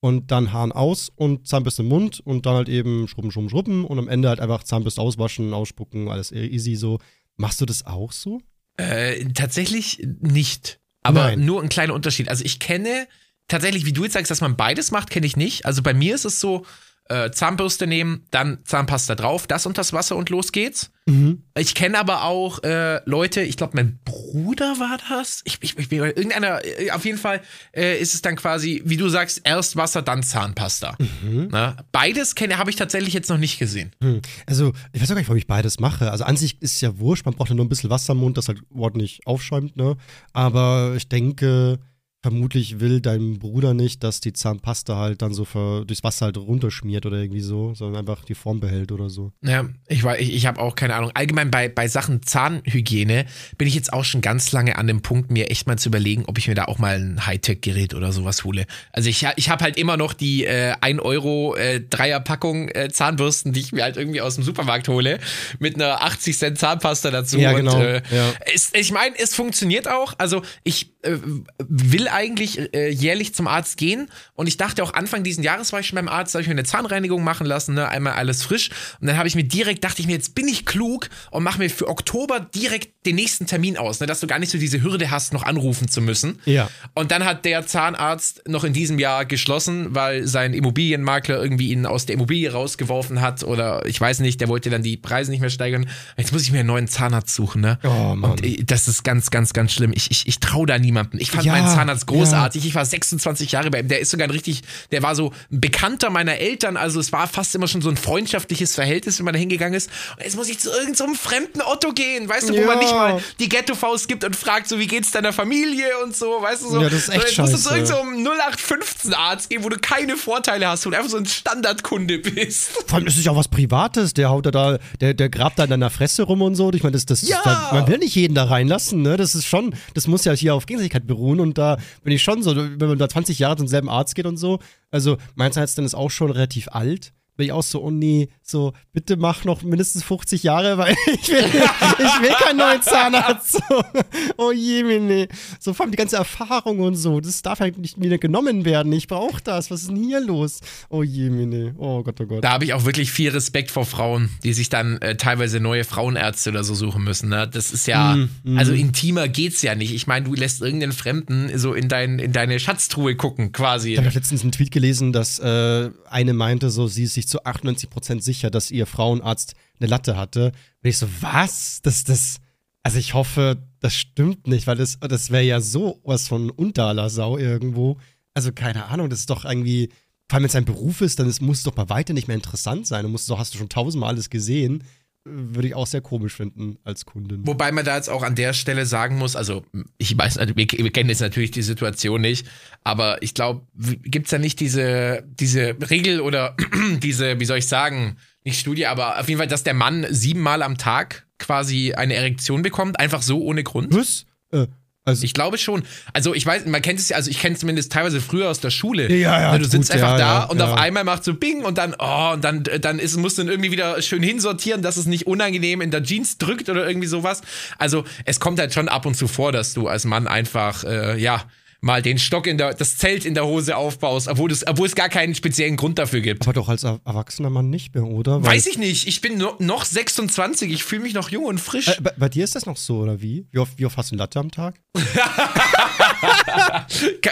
und dann Haaren aus und Zahnbürste im Mund und dann halt eben schrubben, schrubben, schrubben und am Ende halt einfach Zahnbürste auswaschen, ausspucken, alles easy so. Machst du das auch so? Äh, tatsächlich nicht. Aber Nein. nur ein kleiner Unterschied. Also ich kenne tatsächlich, wie du jetzt sagst, dass man beides macht, kenne ich nicht. Also bei mir ist es so, äh, Zahnbürste nehmen, dann Zahnpasta drauf, das unter das Wasser und los geht's. Mhm. Ich kenne aber auch äh, Leute, ich glaube, mein Bruder war das. Ich, ich, ich irgendeiner, äh, auf jeden Fall äh, ist es dann quasi, wie du sagst, erst Wasser, dann Zahnpasta. Mhm. Na, beides kenne, habe ich tatsächlich jetzt noch nicht gesehen. Hm. Also, ich weiß auch gar nicht, warum ich beides mache. Also, an sich ist es ja wurscht, man braucht ja nur ein bisschen Wasser im Mund, das halt ordentlich aufschäumt, ne? Aber ich denke, vermutlich will dein Bruder nicht, dass die Zahnpasta halt dann so ver durchs Wasser halt runterschmiert oder irgendwie so, sondern einfach die Form behält oder so. Ja, ich, ich, ich habe auch keine Ahnung. Allgemein bei, bei Sachen Zahnhygiene bin ich jetzt auch schon ganz lange an dem Punkt, mir echt mal zu überlegen, ob ich mir da auch mal ein Hightech-Gerät oder sowas hole. Also ich, ich habe halt immer noch die äh, 1 Euro äh, Dreierpackung äh, Zahnbürsten, die ich mir halt irgendwie aus dem Supermarkt hole, mit einer 80 Cent Zahnpasta dazu. Ja, genau, Und, äh, ja. es, ich meine, es funktioniert auch. Also ich äh, will eigentlich äh, jährlich zum Arzt gehen und ich dachte auch Anfang diesen Jahres war ich schon beim Arzt, habe ich mir eine Zahnreinigung machen lassen, ne? einmal alles frisch und dann habe ich mir direkt, dachte ich mir, jetzt bin ich klug und mache mir für Oktober direkt den nächsten Termin aus, ne? dass du gar nicht so diese Hürde hast, noch anrufen zu müssen. Ja. Und dann hat der Zahnarzt noch in diesem Jahr geschlossen, weil sein Immobilienmakler irgendwie ihn aus der Immobilie rausgeworfen hat oder ich weiß nicht, der wollte dann die Preise nicht mehr steigern. Jetzt muss ich mir einen neuen Zahnarzt suchen, ne? Oh, Mann. Und äh, das ist ganz, ganz, ganz schlimm. Ich, ich, ich traue da niemandem. Ich fand Ja, meinen Zahnarzt großartig. Ich war 26 Jahre bei ihm. Der ist sogar ein richtig, der war so ein Bekannter meiner Eltern. Also es war fast immer schon so ein freundschaftliches Verhältnis, wenn man da hingegangen ist. Und jetzt muss ich zu irgendeinem so einem fremden Otto gehen, weißt du, wo Ja. man nicht mal die Ghetto-Faust gibt und fragt, so wie geht's deiner Familie und so, weißt du so. Ja, das ist echt so, jetzt musst du zu scheiße. irgendeinem 0815 Arzt gehen, wo du keine Vorteile hast, du einfach so ein Standardkunde bist. Vor allem ist es ja auch was Privates, der haut da, da der, der grabt da in deiner Fresse rum und so. Ich meine, das, das Ja. da, man will nicht jeden da reinlassen, ne? Das ist schon, das muss ja hier auf Gegenseitigkeit beruhen und da bin ich schon so, wenn man da 20 Jahre zum selben Arzt geht und so. Also, mein Zahnarzt ist auch schon relativ alt. Bin ich auch so, oh nee, so, bitte mach noch mindestens 50 Jahre, weil ich will, ich will keinen neuen Zahnarzt. So, oh je, nee. So, vor allem die ganze Erfahrung und so, das darf halt nicht wieder genommen werden. Ich brauche das. Was ist denn hier los? Oh je, nee. Oh Gott, oh Gott. Da habe ich auch wirklich viel Respekt vor Frauen, die sich dann äh, teilweise neue Frauenärzte oder so suchen müssen. Ne? Das ist ja, Mm, also intimer geht's ja nicht. Ich meine, du lässt irgendeinen Fremden so in, dein, in deine Schatztruhe gucken, quasi. Ich habe letztens einen Tweet gelesen, dass äh, eine meinte, so sie ist sich zu 98% sicher, dass ihr Frauenarzt eine Latte hatte. Und ich so, was? Das, das, also ich hoffe, das stimmt nicht, weil das, das wäre ja so was von Unterler Sau irgendwo. Also keine Ahnung, das ist doch irgendwie, vor allem wenn es ein Beruf ist, dann ist, muss es doch bei weitem nicht mehr interessant sein. Du musst doch, hast du schon tausendmal alles gesehen. Würde ich auch sehr komisch finden als Kundin. Wobei man da jetzt auch an der Stelle sagen muss, also ich weiß, also wir, wir kennen jetzt natürlich die Situation nicht, aber ich glaube, gibt's da nicht diese, diese Regel oder diese, wie soll ich sagen, nicht Studie, aber auf jeden Fall, dass der Mann siebenmal am Tag quasi eine Erektion bekommt, einfach so ohne Grund? Was? Äh, also Ich glaube schon. Also ich weiß, man kennt es ja, also ich kenne es zumindest teilweise früher aus der Schule. Ja, ja, Ne, Du sitzt gut, einfach ja, da ja, und ja. auf einmal macht so Bing und dann, oh, und dann, dann ist, musst du ihn irgendwie wieder schön hinsortieren, dass es nicht unangenehm in der Jeans drückt oder irgendwie sowas. Also es kommt halt schon ab und zu vor, dass du als Mann einfach, äh, ja, mal den Stock in der, das Zelt in der Hose aufbaust, obwohl, das, obwohl es gar keinen speziellen Grund dafür gibt. aber doch als er- erwachsener Mann nicht mehr, oder? Weil- Weiß ich nicht, ich bin no, noch 26, ich fühle mich noch jung und frisch. Äh, bei, bei dir ist das noch so, oder wie? Wie oft, wie oft hast du Latte am Tag?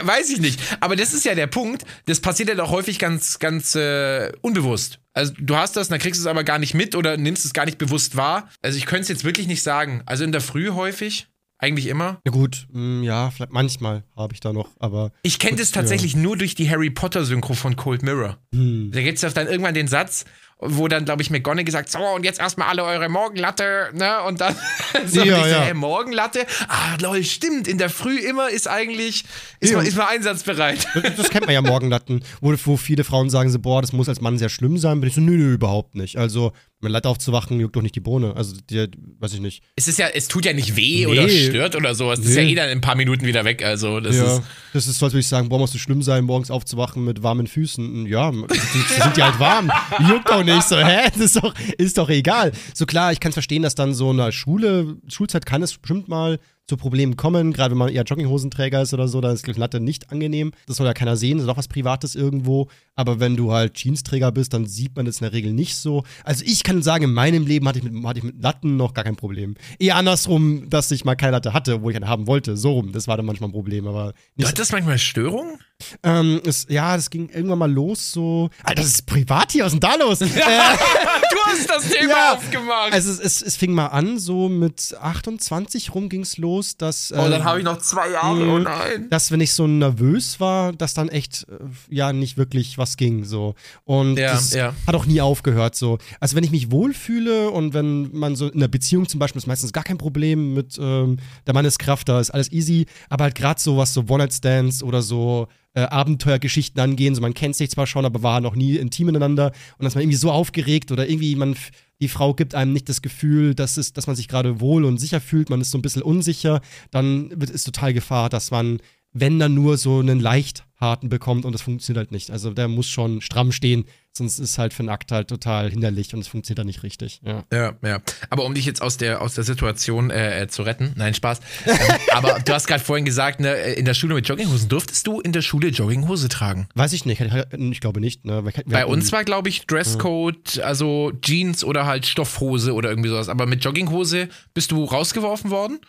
Weiß ich nicht. Aber das ist ja der Punkt. Das passiert ja doch häufig ganz, ganz äh, unbewusst. Also du hast das, dann kriegst du es aber gar nicht mit oder nimmst es gar nicht bewusst wahr. Also ich könnte es jetzt wirklich nicht sagen. Also in der Früh häufig, eigentlich immer. Ja gut, mh, ja, vielleicht manchmal habe ich da noch, aber Ich kenne das tatsächlich nur durch die Harry Potter Synchro von Cold Mirror. hm, Da gibt es dann irgendwann den Satz, wo dann, glaube ich, McGonagall sagt, so, und jetzt erstmal alle eure Morgenlatte, ne? Und dann so, Ja, und ich so, ja. hey, Morgenlatte? Ah, lol, stimmt. In der Früh immer ist eigentlich, ist, Ja. man, ist man einsatzbereit. das, das kennt man ja Morgenlatten, wo, wo viele Frauen sagen so, boah, das muss als Mann sehr schlimm sein. Bin ich so, nö, nö, überhaupt nicht. Also Mit Latte aufzuwachen juckt doch nicht die Bohne. Also, die, weiß ich nicht. Es ist ja, es tut ja nicht weh Nee. oder stört oder sowas. Das ist Nee. ja eh dann in ein paar Minuten wieder weg. Also, das ja, ist. das ist so, als würde ich sagen, boah, muss es schlimm sein, morgens aufzuwachen mit warmen Füßen. Ja, sind, die halt warm. Juckt doch nicht so, hä? Das ist doch, ist doch egal. So klar, ich kann verstehen, dass dann so in der Schule, Schulzeit kann es bestimmt mal zu Problemen kommen, gerade wenn man eher Jogginghosenträger ist oder so, dann ist Latte nicht angenehm. Das soll ja keiner sehen, das ist doch was Privates irgendwo. Aber wenn du halt Jeansträger bist, dann sieht man das in der Regel nicht so. Also ich kann sagen, in meinem Leben hatte ich mit, hatte ich mit Latten noch gar kein Problem. Eher andersrum, dass ich mal keine Latte hatte, wo ich eine haben wollte. So rum, das war dann manchmal ein Problem, aber nicht hattest manchmal Störungen? Ähm, es, ja, das ging irgendwann mal los so. Alter, das ist privat hier, was ist denn da los? äh, du hast das Thema Ja. aufgemacht. also es, es, es fing mal an, so mit 28 rum ging's los, dass. oh, dann äh, habe ich noch zwei Jahre. Oh nein. dass wenn ich so nervös war, dass dann echt äh, ja nicht wirklich was ging so und Ja, das ja. hat auch nie aufgehört so. Also wenn ich mich wohlfühle und wenn man so in einer Beziehung zum Beispiel ist meistens gar kein Problem mit ähm, der Mann ist Kraft, da ist alles easy, aber halt gerade so was so One Night Stands oder so äh, Abenteuergeschichten angehen, so man kennt sich zwar schon, aber war noch nie intim miteinander. Und dass man irgendwie so aufgeregt oder irgendwie man die Frau gibt einem nicht das Gefühl, dass, es, dass man sich gerade wohl und sicher fühlt, man ist so ein bisschen unsicher, dann ist total Gefahr, dass man, wenn dann nur so einen leicht harten bekommt und das funktioniert halt nicht. Also der muss schon stramm stehen, sonst ist halt für einen Akt halt total hinderlich und es funktioniert dann nicht richtig. Ja. Ja, ja. Aber um dich jetzt aus der, aus der Situation äh, äh, zu retten, nein, Spaß. ähm, aber du hast gerade vorhin gesagt, ne, in der Schule mit Jogginghosen, durftest du in der Schule Jogginghose tragen? Weiß ich nicht, ich glaube nicht. Ne? Bei uns war, glaube ich, Dresscode, also Jeans oder halt Stoffhose oder irgendwie sowas. Aber mit Jogginghose bist du rausgeworfen worden.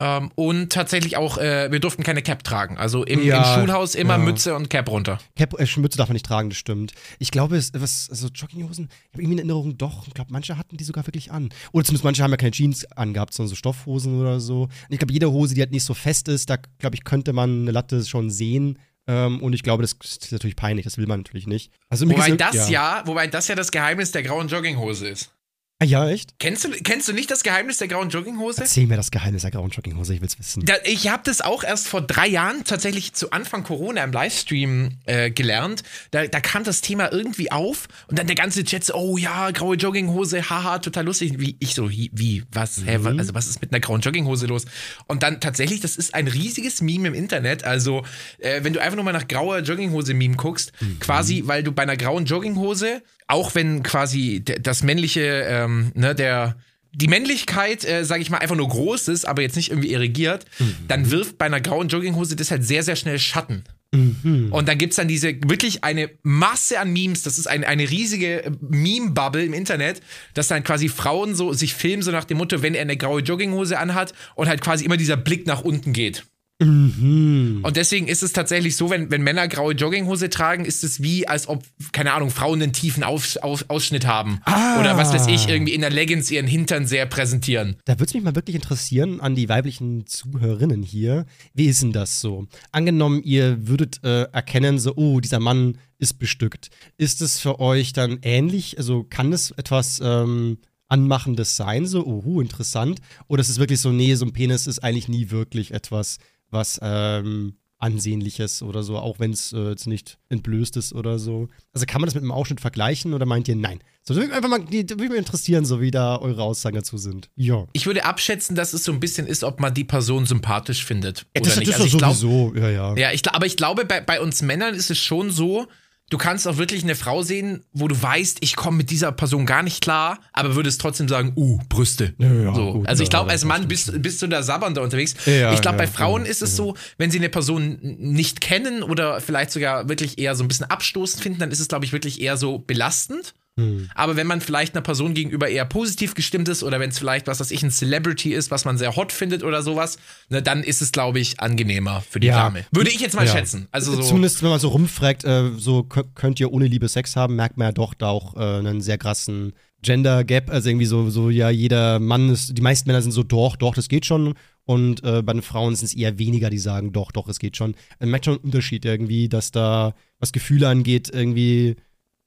Ähm, und tatsächlich auch, äh, wir durften keine Cap tragen. Also im, Ja, im Schulhaus immer ja. Mütze und Cap runter. Cap, äh, Mütze darf man nicht tragen, das stimmt. Ich glaube, es, was, also Jogginghosen, ich habe irgendwie eine Erinnerung, doch, ich glaube, manche hatten die sogar wirklich an. Oder zumindest manche haben ja keine Jeans angehabt, sondern so Stoffhosen oder so. Und ich glaube, jede Hose, die halt nicht so fest ist, da, glaube ich, könnte man eine Latte schon sehen. Ähm, und ich glaube, das ist natürlich peinlich, das will man natürlich nicht. Also, Wobei das ja. wobei das ja das Geheimnis der grauen Jogginghose ist. Ah, ja, echt? Kennst du, kennst du nicht das Geheimnis der grauen Jogginghose? Erzähl mir das Geheimnis der grauen Jogginghose, ich will's wissen. Da, ich habe das auch erst vor drei Jahren tatsächlich zu Anfang Corona im Livestream äh, gelernt. Da, da kam das Thema irgendwie auf und dann der ganze Chat so, oh ja, graue Jogginghose, haha, total lustig. Wie ich so, wie, was, hä, wa- also was ist mit einer grauen Jogginghose los? Und dann tatsächlich, das ist ein riesiges Meme im Internet. Also äh, wenn du einfach nur mal nach grauer Jogginghose-Meme guckst, quasi, weil du bei einer grauen Jogginghose, auch wenn quasi das männliche, ähm, ne, der die Männlichkeit, äh, sage ich mal, einfach nur groß ist, aber jetzt nicht irgendwie irrigiert, dann wirft bei einer grauen Jogginghose das halt sehr, sehr schnell Schatten. Und dann gibt's dann diese wirklich eine Masse an Memes, das ist ein, eine riesige äh, Meme-Bubble im Internet, dass dann quasi Frauen so sich filmen, so nach dem Motto, wenn er eine graue Jogginghose anhat und halt quasi immer dieser Blick nach unten geht. Und deswegen ist es tatsächlich so, wenn, wenn Männer graue Jogginghose tragen, ist es wie, als ob, keine Ahnung, Frauen einen tiefen Auf, Auf, Ausschnitt haben. Ah. Oder was weiß ich, irgendwie in der Leggings ihren Hintern sehr präsentieren. Da würde es mich mal wirklich interessieren an die weiblichen Zuhörerinnen hier. Wie ist denn das so? Angenommen, ihr würdet äh, erkennen, so, oh, dieser Mann ist bestückt. Ist es für euch dann ähnlich? Also kann es etwas ähm, Anmachendes sein, so, oh, interessant? Oder ist es wirklich so, nee, so ein Penis ist eigentlich nie wirklich etwas, was ähm, Ansehnliches oder so, auch wenn es äh, jetzt nicht entblößt ist oder so. Also kann man das mit einem Ausschnitt vergleichen oder meint ihr nein? So, würde mich einfach mal, die- würde mich interessieren, so wie da eure Aussagen dazu sind. Ja. Ich würde abschätzen, dass es so ein bisschen ist, ob man die Person sympathisch findet. Ja, oder das, nicht. das Also ist ich glaub- sowieso, ja, ja. Ja, ich, aber ich glaube, bei, bei uns Männern ist es schon so, du kannst auch wirklich eine Frau sehen, wo du weißt, ich komme mit dieser Person gar nicht klar, aber würdest trotzdem sagen, uh, Brüste. Ja, ja, so. gut, also ich glaube, als Mann bist, bist du da sabbernder unterwegs. Ich glaube, bei Frauen ist es so, wenn sie eine Person nicht kennen oder vielleicht sogar wirklich eher so ein bisschen abstoßend finden, dann ist es, glaube ich, wirklich eher so belastend. Hm. Aber wenn man vielleicht einer Person gegenüber eher positiv gestimmt ist oder wenn es vielleicht, was weiß ich, ein Celebrity ist, was man sehr hot findet oder sowas, ne, dann ist es, glaube ich, angenehmer für die Ja. Dame. Würde ich jetzt mal Ja. schätzen. Also so. Zumindest, wenn man so rumfragt, äh, so kö- könnt ihr ohne Liebe Sex haben, merkt man ja doch da auch äh, einen sehr krassen Gender Gap. Also irgendwie so, so, ja, jeder Mann ist, die meisten Männer sind so, doch, doch, das geht schon. Und äh, bei den Frauen sind es eher weniger, die sagen, doch, doch, es geht schon. Man merkt schon einen Unterschied irgendwie, dass da, was Gefühle angeht, irgendwie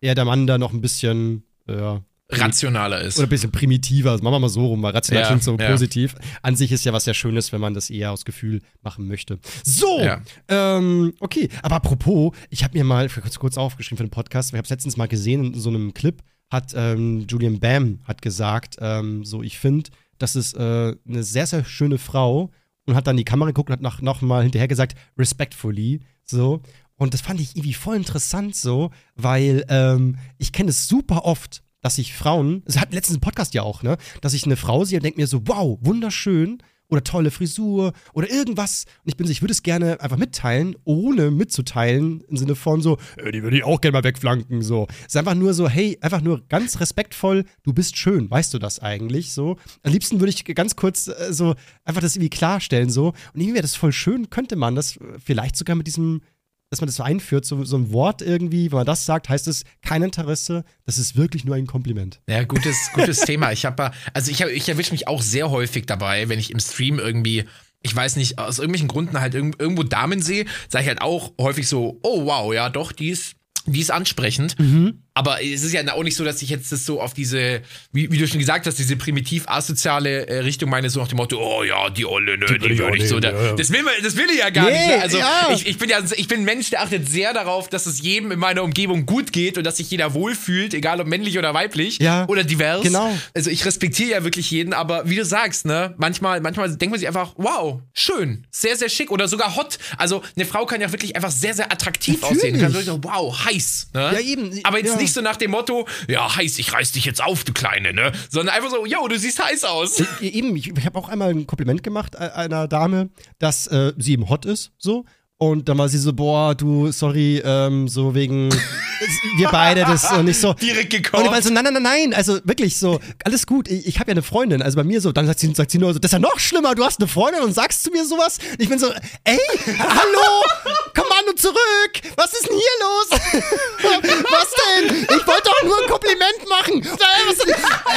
eher der Mann da noch ein bisschen, ja, rationaler ist. oder ein bisschen primitiver. Also machen wir mal so rum, weil rational Ja, klingt so ja. positiv. An sich ist ja was sehr Schönes, wenn man das eher aus Gefühl machen möchte. So, Ja. ähm, okay. Aber apropos, ich habe mir mal, kurz, kurz aufgeschrieben für den Podcast, weil ich habe es letztens mal gesehen in so einem Clip, hat ähm, Julian Bam hat gesagt, ähm, so ich finde, das ist äh, eine sehr, sehr schöne Frau und hat dann die Kamera geguckt und hat noch, noch mal hinterher gesagt, respectfully, so. Und das fand ich irgendwie voll interessant so, weil ähm, ich kenne es super oft, dass ich Frauen, es hat letztens einen Podcast ja auch, ne, dass ich eine Frau sehe und denke mir so, wow, wunderschön oder tolle Frisur oder irgendwas. Und ich bin so, ich würde es gerne einfach mitteilen, ohne mitzuteilen, im Sinne von so, äh, die würde ich auch gerne mal wegflanken, so. Es ist einfach nur so, hey, einfach nur ganz respektvoll, du bist schön, weißt du das eigentlich, so. Am liebsten würde ich ganz kurz äh, so einfach das irgendwie klarstellen, so. Und irgendwie wäre das voll schön, könnte man das vielleicht sogar mit diesem dass man das so einführt, so, so ein Wort irgendwie, wenn man das sagt, heißt es kein Interesse, das ist wirklich nur ein Kompliment. Ja, gutes, gutes Thema. Ich habe, also ich, ich erwische mich auch sehr häufig dabei, wenn ich im Stream irgendwie ich weiß nicht, aus irgendwelchen Gründen halt irgendwo Damen sehe, sage ich halt auch häufig so, oh wow, ja doch, die ist, die ist ansprechend. Mhm. Aber es ist ja auch nicht so, dass ich jetzt das so auf diese, wie, wie du schon gesagt hast, diese primitiv asoziale äh, Richtung meine, so nach dem Motto, oh ja, die Olle, ne, die, die würde ich so. Da, ja. Das will man, das will ich ja gar nee, nicht. Ne? Also ja. ich, ich bin ja, ich bin ein Mensch, der achtet sehr darauf, dass es jedem in meiner Umgebung gut geht und dass sich jeder wohlfühlt, egal ob männlich oder weiblich ja, oder divers. Genau. Also ich respektiere ja wirklich jeden, aber wie du sagst, ne, manchmal, manchmal denkt man sich einfach, wow, schön, sehr, sehr schick oder sogar hot. Also eine Frau kann ja wirklich einfach sehr, sehr attraktiv Natürlich. aussehen. Kann wirklich so, wow, heiß. Ne? Ja, eben. Aber jetzt nicht so nach dem Motto, ja, heiß, ich reiß dich jetzt auf, du Kleine, ne? Sondern einfach so, yo, du siehst heiß aus. Äh, eben, ich, ich habe auch einmal ein Kompliment gemacht einer Dame, dass äh, sie eben hot ist, so. Und dann war sie so, boah, du, sorry, ähm, so wegen wir beide das und nicht so. Direkt gekommen. Und ich war so, nein, nein, nein, nein, also wirklich so, alles gut, ich, ich habe ja eine Freundin, also bei mir so, dann sagt sie, sagt sie nur so, das ist ja noch schlimmer, du hast eine Freundin und sagst zu mir sowas. Und ich bin so, ey, hallo, Kommando zurück, was ist denn hier los? was denn? Ich wollte doch nur ein Kompliment machen.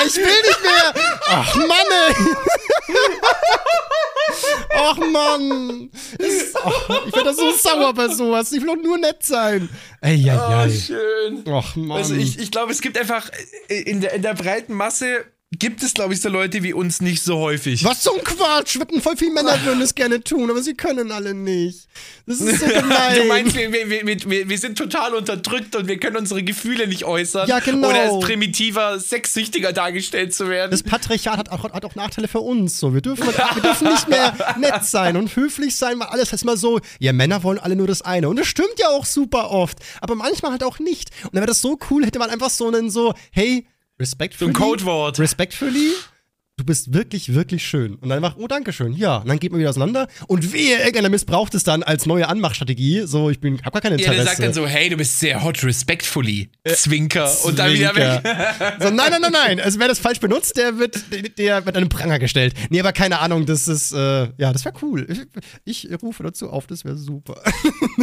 Ich will nicht mehr. Ach, Mann, ey. Ach Mann. oh, ich werde so sauer bei sowas. Ich will doch nur nett sein. Ey, ja, ja. Oh, schön. Ach Mann. Also ich, ich glaube, es gibt einfach in der, in der breiten Masse gibt es, glaube ich, so Leute wie uns nicht so häufig. Was zum Quatsch! Würden voll viele Männer würden es gerne tun, aber sie können alle nicht. Das ist so gemein. du meinst, wir, wir, wir, wir, sind total unterdrückt und wir können unsere Gefühle nicht äußern. Ja, genau. Oder als primitiver, sexsüchtiger dargestellt zu werden. Das Patriarchat hat auch, hat auch Nachteile für uns. So. Wir, dürfen, wir dürfen nicht mehr nett sein und höflich sein, weil alles ist immer so, ja, Männer wollen alle nur das eine. Und das stimmt ja auch super oft. Aber manchmal halt auch nicht. Und dann wäre das so cool, hätte man einfach so einen so, hey, Respectfully. So ein Codewort. Respectfully. Du bist wirklich, wirklich schön. Und dann macht, oh, danke schön. Ja. Und dann geht man wieder auseinander. Und wehe, irgendeiner missbraucht es dann als neue Anmachstrategie. So, ich bin, hab gar keine Interesse. Ja, der sagt dann so, hey, du bist sehr hot, respectfully. Äh, Zwinker. Zwinker. Und dann wieder weg. so, nein, nein, nein, nein. Also, wer das falsch benutzt, der wird, der wird einem Pranger gestellt. Nee, aber keine Ahnung, das ist, äh, ja, das wäre cool. Ich, ich rufe dazu auf, das wäre super.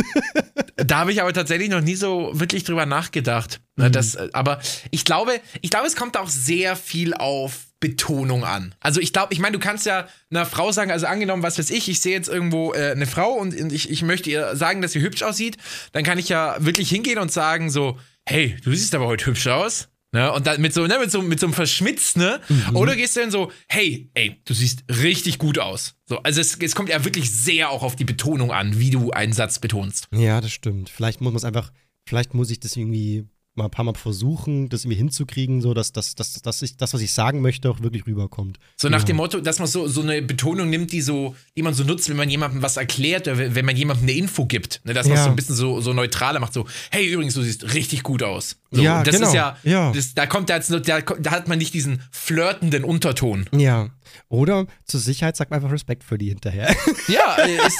da habe ich aber tatsächlich noch nie so wirklich drüber nachgedacht. Mhm. Das, äh, aber ich glaube, ich glaube, es kommt auch sehr viel auf Betonung an. Also ich glaube, ich meine, du kannst ja einer Frau sagen, also angenommen, was weiß ich, ich sehe jetzt irgendwo äh, eine Frau und ich, ich möchte ihr sagen, dass sie hübsch aussieht, dann kann ich ja wirklich hingehen und sagen so, hey, du siehst aber heute hübsch aus. Ne? Und dann mit so, ne, mit so, mit so einem Verschmitz, ne? Mhm. Oder gehst du dann so, hey, ey, du siehst richtig gut aus. So, also es, es kommt ja wirklich sehr auch auf die Betonung an, wie du einen Satz betonst. Ja, das stimmt. Vielleicht muss man es einfach, vielleicht muss ich das irgendwie mal ein paar Mal versuchen, das irgendwie hinzukriegen, so dass, dass, dass, dass ich, das, was ich sagen möchte, auch wirklich rüberkommt. So nach ja. dem Motto, dass man so, so eine Betonung nimmt, die so, die man so nutzt, wenn man jemandem was erklärt oder wenn man jemandem eine Info gibt. Ne, dass man es so ein bisschen so, so neutraler macht, so, hey, übrigens, du siehst richtig gut aus. So, ja, das genau. ist ja, ja. Das, da kommt da, jetzt, da, da hat man nicht diesen flirtenden Unterton. Ja. Oder zur Sicherheit sagt man einfach Respekt für die hinterher. Ja,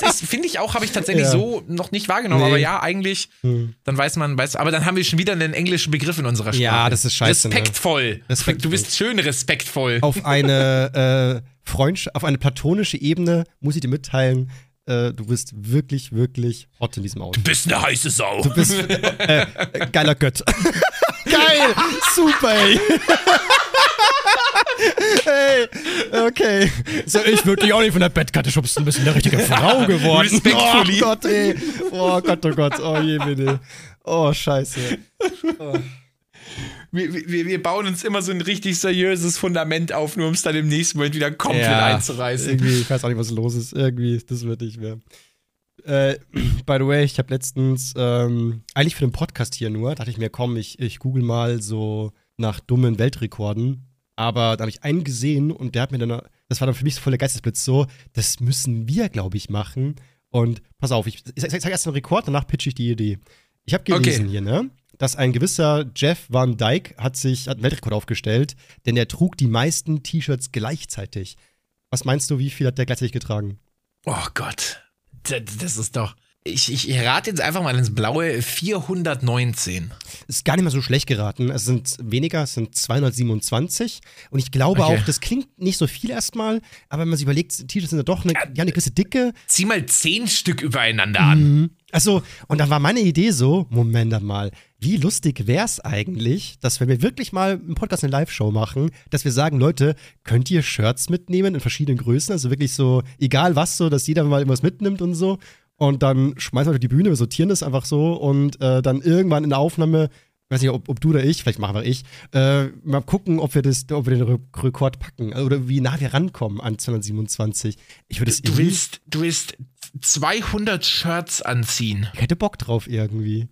es, finde ich auch, habe ich tatsächlich ja. so noch nicht wahrgenommen. Nee. Aber ja, eigentlich, hm. dann weiß man, weiß, aber dann haben wir schon wieder einen englischen Begriff in unserer Sprache. Ja, das ist scheiße. Ne? Respektvoll. Ne? Respektvoll. Du bist schön respektvoll. Auf eine äh, Freundschaft, auf eine platonische Ebene muss ich dir mitteilen, äh, du bist wirklich, wirklich hot in diesem Auto. Du bist eine heiße Sau. Du bist äh, äh, geiler Gött. Geil, super, ey. hey, okay. So, ich würde dich auch nicht von der Bettkante schubsen, du bist eine richtige Frau geworden. Oh Gott, ey. Oh Gott, oh Gott, oh je, bitte. Oh, scheiße. Oh. Wir, wir, wir, bauen uns immer so ein richtig seriöses Fundament auf, nur um es dann im nächsten Moment wieder komplett ja, einzureißen. Irgendwie, ich weiß auch nicht, was los ist. Irgendwie, das wird nicht mehr. Äh, by the way, ich habe letztens, ähm, eigentlich für den Podcast hier nur, dachte ich mir, komm, ich, ich google mal so nach dummen Weltrekorden. Aber da habe ich einen gesehen und der hat mir dann, das war dann für mich so voller Geistesblitz so, das müssen wir, glaube ich, machen. Und pass auf, ich, ich sage erst den Rekord, danach pitche ich die Idee. Ich habe gelesen okay. hier, ne? Dass ein gewisser Jeff Van Dyke hat sich hat einen Weltrekord aufgestellt, denn er trug die meisten T-Shirts gleichzeitig. Was meinst du, wie viel hat der gleichzeitig getragen? Oh Gott, das ist doch ich, ich rate jetzt einfach mal ins Blaue 419. Ist gar nicht mal so schlecht geraten. Es sind weniger, es sind 227. Und ich glaube okay. auch, das klingt nicht so viel erstmal, aber wenn man sich überlegt, T-Shirts sind ja doch eine, ja, eine gewisse Dicke. Zieh mal zehn Stück übereinander an. Mhm. Also, und da war meine Idee so: Moment mal, wie lustig wäre es eigentlich, dass wenn wir wirklich mal einen Podcast, eine Live-Show machen, dass wir sagen, Leute, könnt ihr Shirts mitnehmen in verschiedenen Größen? Also wirklich so, egal was, so, dass jeder mal irgendwas mitnimmt und so. Und dann schmeißen wir auf die Bühne, wir sortieren das einfach so und äh, dann irgendwann in der Aufnahme, weiß nicht, ob, ob du oder ich, vielleicht machen wir ich, äh, mal gucken, ob wir, das, ob wir den Rekord packen oder wie nah wir rankommen an 227. Ich würde es du willst, du willst 200 Shirts anziehen. Ich hätte Bock drauf irgendwie.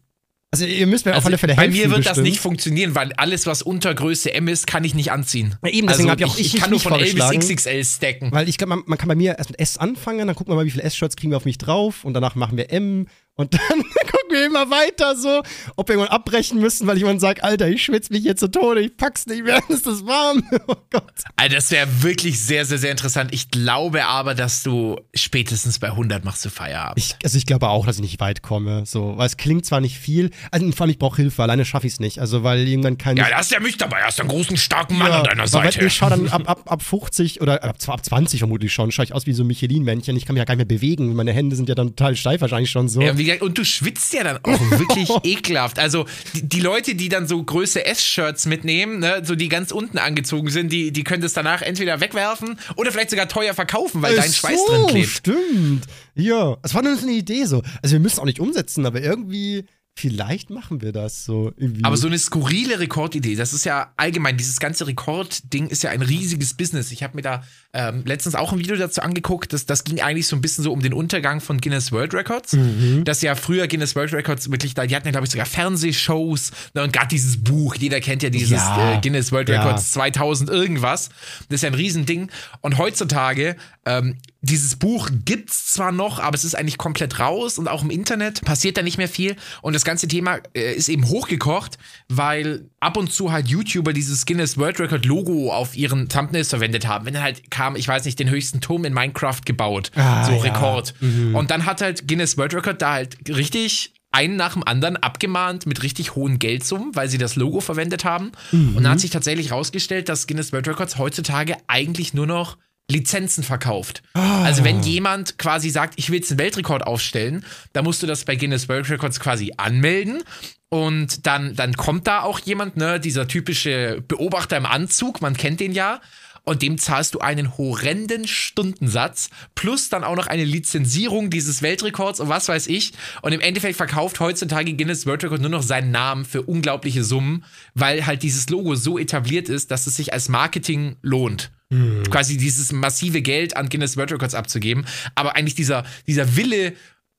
Also ihr müsst mir also auf alle Fälle helfen. Bei mir wird bestimmt. das nicht funktionieren, weil alles, was unter Größe M ist, kann ich nicht anziehen. Ja, eben, deswegen also habe ich auch ich, ich kann nur von L bis XXL stacken. Weil ich glaube, man, man, kann bei mir erst mit S anfangen, dann gucken wir mal, wie viele S-Shirts kriegen wir auf mich drauf und danach machen wir M und dann gucken wir immer weiter so, ob wir irgendwann abbrechen müssen, weil jemand sagt, Alter, ich schwitze mich hier zu Tode, ich pack's nicht mehr, ist das warm. Oh Gott. Also das wäre wirklich sehr, sehr, sehr interessant. Ich glaube aber, dass du spätestens bei 100 machst du Feierabend. Ich, also ich glaube auch, dass ich nicht weit komme, so, weil es klingt zwar nicht viel, also vor allem ich brauche Hilfe, alleine schaffe ich es nicht, also weil irgendwann kein... Ja, da hast ja mich dabei, hast einen großen, starken Mann ja, an deiner Seite. Ich schaue dann ab, ab, ab 50 oder ab, ab 20 vermutlich schon, schaue ich aus wie so ein Michelin-Männchen, ich kann mich ja gar nicht mehr bewegen, meine Hände sind ja dann total steif wahrscheinlich schon so. Ja, wie, und du schwitzt ja dann auch wirklich ekelhaft. Also die, die, Leute, die dann so Größe S-Shirts mitnehmen, ne, so die ganz unten angezogen sind, die, die können das danach entweder wegwerfen oder vielleicht sogar teuer verkaufen, weil äh, dein Schweiß so, drin klebt. Stimmt. Ja, es war nur eine Idee so. Also wir müssen auch nicht umsetzen, aber irgendwie Vielleicht machen wir das so. Irgendwie. Aber so eine skurrile Rekordidee, das ist ja allgemein, dieses ganze Rekordding ist ja ein riesiges Business. Ich habe mir da ähm, letztens auch ein Video dazu angeguckt, das, das ging eigentlich so ein bisschen so um den Untergang von Guinness World Records. Mhm. Dass ja früher Guinness World Records wirklich da, die hatten ja, glaube ich, sogar Fernsehshows ne, und gerade dieses Buch, jeder kennt ja dieses ja. Äh, Guinness World Records ja. 2000 irgendwas. Das ist ja ein Riesending. Und heutzutage ähm, dieses Buch gibt's zwar noch, aber es ist eigentlich komplett raus und auch im Internet passiert da nicht mehr viel. Und das ganze Thema äh, ist eben hochgekocht, weil ab und zu halt YouTuber dieses Guinness World Record Logo auf ihren Thumbnails verwendet haben. Wenn dann halt kam, ich weiß nicht, den höchsten Turm in Minecraft gebaut, ah, so Rekord. Ja. Mhm. Und dann hat halt Guinness World Record da halt richtig einen nach dem anderen abgemahnt mit richtig hohen Geldsummen, weil sie das Logo verwendet haben. Mhm. Und dann hat sich tatsächlich herausgestellt, dass Guinness World Records heutzutage eigentlich nur noch Lizenzen verkauft. Oh. Also wenn jemand quasi sagt, ich will jetzt einen Weltrekord aufstellen, dann musst du das bei Guinness World Records quasi anmelden und dann, dann kommt da auch jemand, ne, dieser typische Beobachter im Anzug, man kennt den ja, und dem zahlst du einen horrenden Stundensatz plus dann auch noch eine Lizenzierung dieses Weltrekords und was weiß ich. Und im Endeffekt verkauft heutzutage Guinness World Record nur noch seinen Namen für unglaubliche Summen, weil halt dieses Logo so etabliert ist, dass es sich als Marketing lohnt. Hm. Quasi dieses massive Geld an Guinness World Records abzugeben. Aber eigentlich dieser, dieser Wille,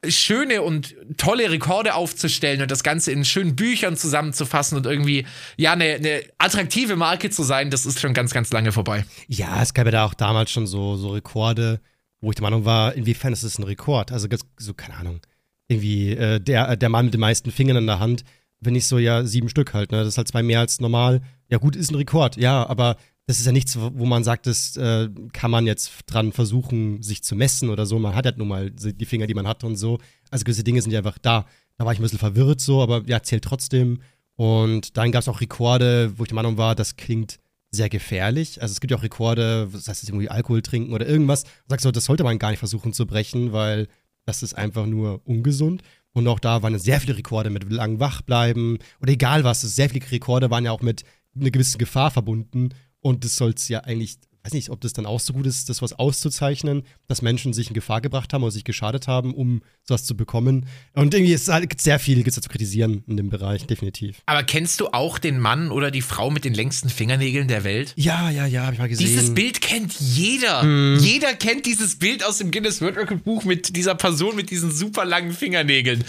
schöne und tolle Rekorde aufzustellen und das Ganze in schönen Büchern zusammenzufassen und irgendwie, ja, eine, eine attraktive Marke zu sein, das ist schon ganz, ganz lange vorbei. Ja, es gab ja da auch damals schon so, so Rekorde, wo ich der Meinung war, inwiefern ist es ein Rekord? Also, so, keine Ahnung. Irgendwie, äh, der, der Mann mit den meisten Fingern in der Hand, wenn ich so, ja, sieben Stück halt, ne? Das ist halt zwei mehr als normal. Ja, gut, ist ein Rekord, ja, aber das ist ja nichts, wo man sagt, das äh, kann man jetzt dran versuchen, sich zu messen oder so. Man hat ja nun mal die Finger, die man hat und so. Also gewisse Dinge sind ja einfach da. Da war ich ein bisschen verwirrt so, aber ja, zählt trotzdem. Und dann gab es auch Rekorde, wo ich der Meinung war, das klingt sehr gefährlich. Also es gibt ja auch Rekorde, das heißt irgendwie Alkohol trinken oder irgendwas. Du sagst so, das sollte man gar nicht versuchen zu brechen, weil das ist einfach nur ungesund. Und auch da waren sehr viele Rekorde mit lang wach bleiben oder egal was. Sehr viele Rekorde waren ja auch mit einer gewissen Gefahr verbunden. Und das soll es ja eigentlich, weiß nicht, ob das dann auch so gut ist, das was auszuzeichnen, dass Menschen sich in Gefahr gebracht haben oder sich geschadet haben, um sowas zu bekommen. Und irgendwie ist es halt sehr viel gibt's zu kritisieren in dem Bereich, definitiv. Aber kennst du auch den Mann oder die Frau mit den längsten Fingernägeln der Welt? Ja, ja, ja, hab ich mal gesehen. Dieses Bild kennt jeder. Hm. Jeder kennt dieses Bild aus dem Guinness World Record Buch mit dieser Person mit diesen super langen Fingernägeln.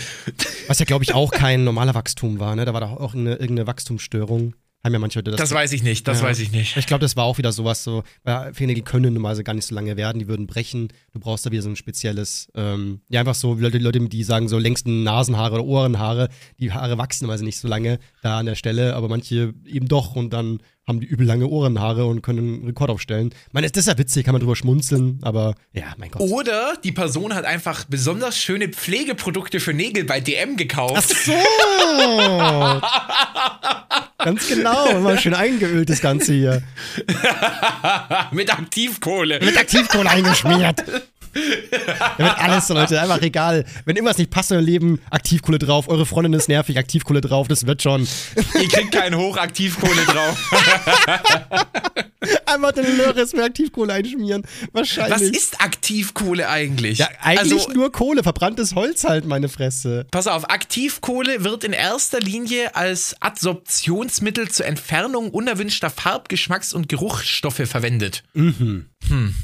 Was ja, glaube ich, auch kein normaler Wachstum war, ne? Da war doch auch eine, irgendeine Wachstumsstörung Haben ja manche Leute Das weiß ich nicht, das Ja. weiß ich nicht. Ich glaube, das war auch wieder sowas so, weil Fingernägel können normalerweise gar nicht so lange werden, die würden brechen. Du brauchst da wieder so ein spezielles, ähm, ja, einfach so, wie Leute, Leute, die sagen, so längsten Nasenhaare oder Ohrenhaare, die Haare wachsen normalerweise nicht so lange da an der Stelle, aber manche eben doch und dann haben die übel lange Ohrenhaare und können einen Rekord aufstellen. Ich meine, das ist ja witzig, kann man drüber schmunzeln, aber ja, mein Gott. Oder die Person hat einfach besonders schöne Pflegeprodukte für Nägel bei DM Ach gekauft. so! Ganz genau, immer schön eingeölt das Ganze hier. Mit Aktivkohle. Mit Aktivkohle eingeschmiert. Da wird alles Leute, einfach egal. Wenn irgendwas nicht passt in eurem Leben, Aktivkohle drauf. Eure Freundin ist nervig, Aktivkohle drauf, das wird schon. Ihr kriegt keinen Hochaktivkohle drauf. Einfach den Lörres mit Aktivkohle einschmieren. Wahrscheinlich. Was ist Aktivkohle eigentlich? ja, eigentlich also, nur Kohle, verbranntes Holz halt, meine Fresse. Pass auf, Aktivkohle wird in erster Linie als Adsorptionsmittel zur Entfernung unerwünschter Farb-, Geschmacks- und Geruchsstoffe verwendet. Mhm. Hm.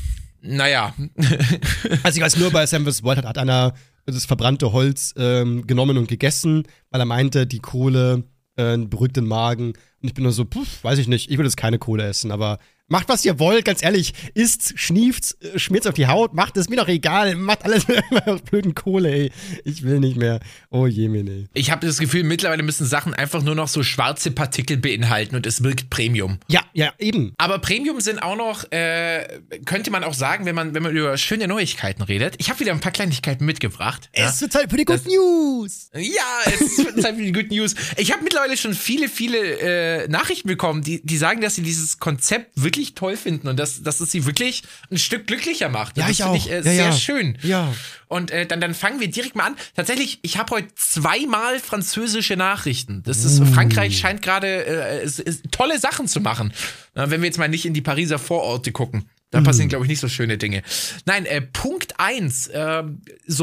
Naja, Also ich weiß nur, bei Sam vs. Wild hat, hat einer das verbrannte Holz ähm, genommen und gegessen, weil er meinte, die Kohle äh, beruhigt den Magen. Und ich bin nur so, puff, weiß ich nicht, ich würde jetzt keine Kohle essen, aber macht, was ihr wollt, ganz ehrlich. Isst, schnieft, äh, schmiert's auf die Haut, macht es mir doch egal. Macht alles mit eurer blöden Kohle, ey. Ich will nicht mehr. Oh je, mir, nee. ich habe das Gefühl, mittlerweile müssen Sachen einfach nur noch so schwarze Partikel beinhalten und es wirkt Premium. Ja, ja, eben. Aber Premium sind auch noch, äh, könnte man auch sagen, wenn man, wenn man über schöne Neuigkeiten redet. Ich habe wieder ein paar Kleinigkeiten mitgebracht. Ja? Es wird Zeit für die Good News. Ja, es ist Zeit für die Good News. Ich habe mittlerweile schon viele, viele äh, Nachrichten bekommen, die, die sagen, dass sie dieses Konzept wirklich toll finden und dass, dass es sie wirklich ein Stück glücklicher macht. Ja, und das ich finde auch. ich äh, Ja, sehr ja. schön. Ja. Und äh, dann, dann fangen wir direkt mal an. Tatsächlich, ich habe heute zweimal französische Nachrichten. Das ist, Uh. Frankreich scheint gerade äh, tolle Sachen zu machen. Na, wenn wir jetzt mal nicht in die Pariser Vororte gucken. Da Mhm. passieren, glaube ich, nicht so schöne Dinge. Nein, äh, Punkt eins: äh,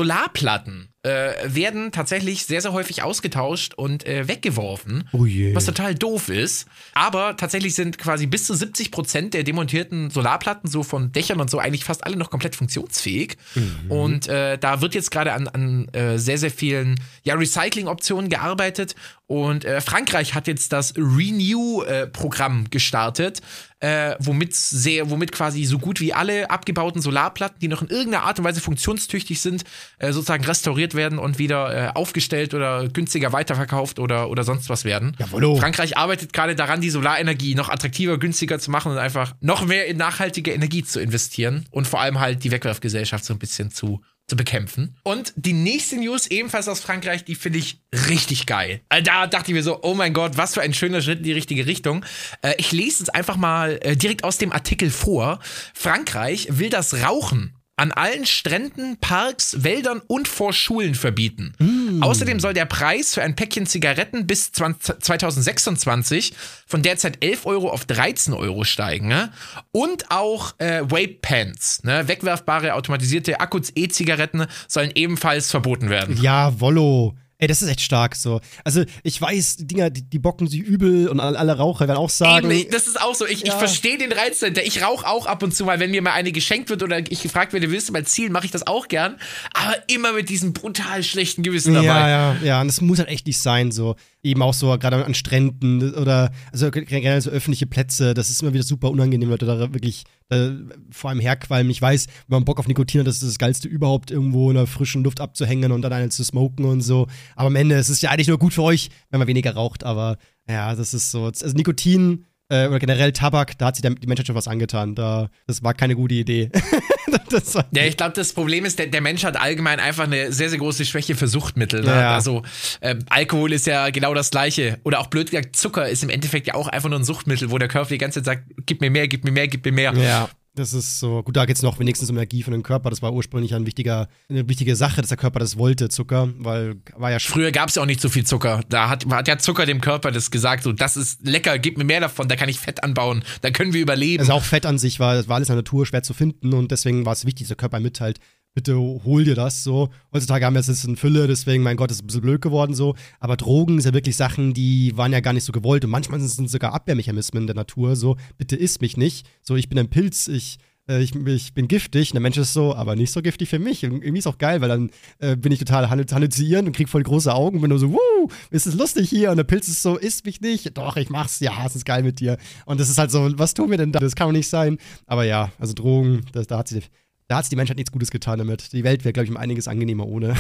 Solarplatten äh, werden tatsächlich sehr, sehr häufig ausgetauscht und äh, weggeworfen. Oh je. Was total doof ist. Aber tatsächlich sind quasi bis zu 70 Prozent der demontierten Solarplatten, so von Dächern und so, eigentlich fast alle noch komplett funktionsfähig. Mhm. Und äh, da wird jetzt gerade an, an äh, sehr, sehr vielen ja, Recycling-Optionen gearbeitet. Und äh, Frankreich hat jetzt das Renew-Programm gestartet, äh, womit sehr, womit quasi so gut wie alle abgebauten Solarplatten, die noch in irgendeiner Art und Weise funktionstüchtig sind, äh, sozusagen restauriert werden und wieder äh, aufgestellt oder günstiger weiterverkauft oder, oder sonst was werden. Jawollo. Frankreich arbeitet gerade daran, die Solarenergie noch attraktiver, günstiger zu machen und einfach noch mehr in nachhaltige Energie zu investieren und vor allem halt die Wegwerfgesellschaft so ein bisschen zu, zu bekämpfen. Und die nächste News, ebenfalls aus Frankreich, die finde ich richtig geil. Äh, Da dachte ich mir so, oh mein Gott, was für ein schöner Schritt in die richtige Richtung. Äh, Ich lese es einfach mal äh, direkt aus dem Artikel vor. Frankreich will das Rauchen an allen Stränden, Parks, Wäldern und vor Schulen verbieten. Außerdem soll der Preis für ein Päckchen Zigaretten bis 20, 2026 von derzeit 11 Euro auf 13 Euro steigen. Ne? Und auch äh, Vape Pens, ne? wegwerfbare automatisierte Akkus E-Zigaretten sollen ebenfalls verboten werden. Ja, Wollo. Ey, das ist echt stark so. Also, ich weiß, die Dinger, die, die bocken sie übel und alle, Raucher werden auch sagen. Eben, das ist auch so. Ich, ich Ja. verstehe den Reiz dahinter. Ich rauche auch ab und zu mal, wenn mir mal eine geschenkt wird oder ich gefragt werde, willst du mal zielen, mache ich das auch gern. Aber immer mit diesem brutal schlechten Gewissen dabei. Ja, ja, ja. Und das muss halt echt nicht sein, so. Eben auch so, gerade an Stränden oder, also generell so öffentliche Plätze, das ist immer wieder super unangenehm, Leute da wirklich äh, vor allem herqualmen. Ich weiß, wenn man Bock auf Nikotin hat, das ist das Geilste überhaupt, irgendwo in der frischen Luft abzuhängen und dann eine zu smoken und so. Aber am Ende ist es ja eigentlich nur gut für euch, wenn man weniger raucht, aber ja, das ist so. Also Nikotin äh, oder generell Tabak, da hat sich die Menschheit schon was angetan. Da, das war keine gute Idee. Ja, ich glaube, das Problem ist, der, der Mensch hat allgemein einfach eine sehr, sehr große Schwäche für Suchtmittel. Ne? Ja. Also ähm, Alkohol ist ja genau das Gleiche. Oder auch blöd gesagt, Zucker ist im Endeffekt ja auch einfach nur ein Suchtmittel, wo der Körper die ganze Zeit sagt, gib mir mehr, gib mir mehr, gib mir mehr. Ja. Das ist so, gut, da geht es noch wenigstens um Energie von dem Körper. Das war ursprünglich ein wichtiger, eine wichtige Sache, dass der Körper das wollte, Zucker, weil war ja Früher gab es ja auch nicht so viel Zucker. Da hat, hat ja Zucker dem Körper das gesagt, so, das ist lecker, gib mir mehr davon, da kann ich Fett anbauen, da können wir überleben. Also auch Fett an sich war, das war alles in der Natur schwer zu finden und deswegen war es wichtig, dass der Körper mitteilt, bitte hol dir das so. Heutzutage haben wir es jetzt in Fülle, deswegen, mein Gott, ist ein bisschen blöd geworden so. Aber Drogen sind ja wirklich Sachen, die waren ja gar nicht so gewollt und manchmal sind es sogar Abwehrmechanismen der Natur, so, bitte iss mich nicht. So, ich bin ein Pilz, ich äh, ich, ich bin giftig. Und der Mensch ist so, aber nicht so giftig für mich. Irgendwie ist auch geil, weil dann äh, bin ich total halluzierend und krieg voll große Augen bin nur so, wuh, ist es lustig hier? Und der Pilz ist so, isst mich nicht. Doch, ich mach's, ja, es ist geil mit dir. Und das ist halt so, was tun wir denn da? Das kann doch nicht sein. Aber ja, also Drogen, das, da hat sie da hat die Menschheit nichts Gutes getan damit. Die Welt wäre, glaube ich, um einiges angenehmer ohne.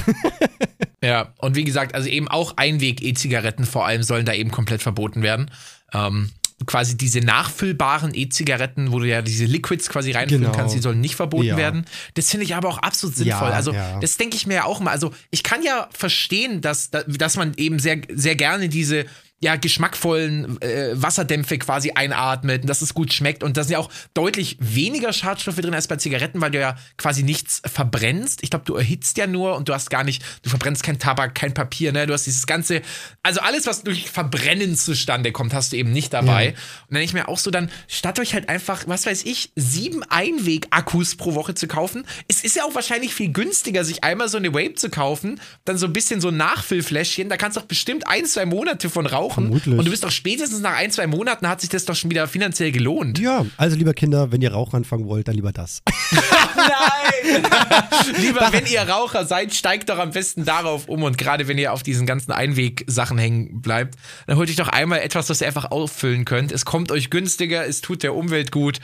ja, und wie gesagt, also eben auch Einweg-E-Zigaretten vor allem sollen da eben komplett verboten werden. Ähm, quasi diese nachfüllbaren E-Zigaretten, wo du ja diese Liquids quasi reinfüllen genau. kannst, die sollen nicht verboten ja. werden. Das finde ich aber auch absolut sinnvoll. Ja, also, ja. das denke ich mir ja auch mal. Also, ich kann ja verstehen, dass, dass man eben sehr, sehr gerne diese ja, geschmackvollen äh, Wasserdämpfe quasi einatmet und dass es gut schmeckt. Und da sind ja auch deutlich weniger Schadstoffe drin als bei Zigaretten, weil du ja quasi nichts verbrennst. Ich glaube, du erhitzt ja nur und du hast gar nicht, du verbrennst kein Tabak, kein Papier, ne? Du hast dieses ganze, also alles, was durch Verbrennen zustande kommt, hast du eben nicht dabei. Ja. Und dann ich mir auch so, dann statt euch halt einfach, was weiß ich, sieben Einweg-Akkus pro Woche zu kaufen. Es ist ja auch wahrscheinlich viel günstiger, sich einmal so eine Vape zu kaufen, dann so ein bisschen so ein Nachfüllfläschchen. Da kannst du auch bestimmt ein, zwei Monate von rauchen rauchen. Vermutlich. Und du bist doch spätestens nach ein, zwei Monaten hat sich das doch schon wieder finanziell gelohnt. Ja, also lieber Kinder, wenn ihr Rauchen anfangen wollt, dann lieber das. Nein! lieber, wenn ihr Raucher seid, steigt doch am besten darauf um. Und gerade wenn ihr auf diesen ganzen Einwegsachen hängen bleibt, dann holt euch doch einmal etwas, was ihr einfach auffüllen könnt. Es kommt euch günstiger, es tut der Umwelt gut.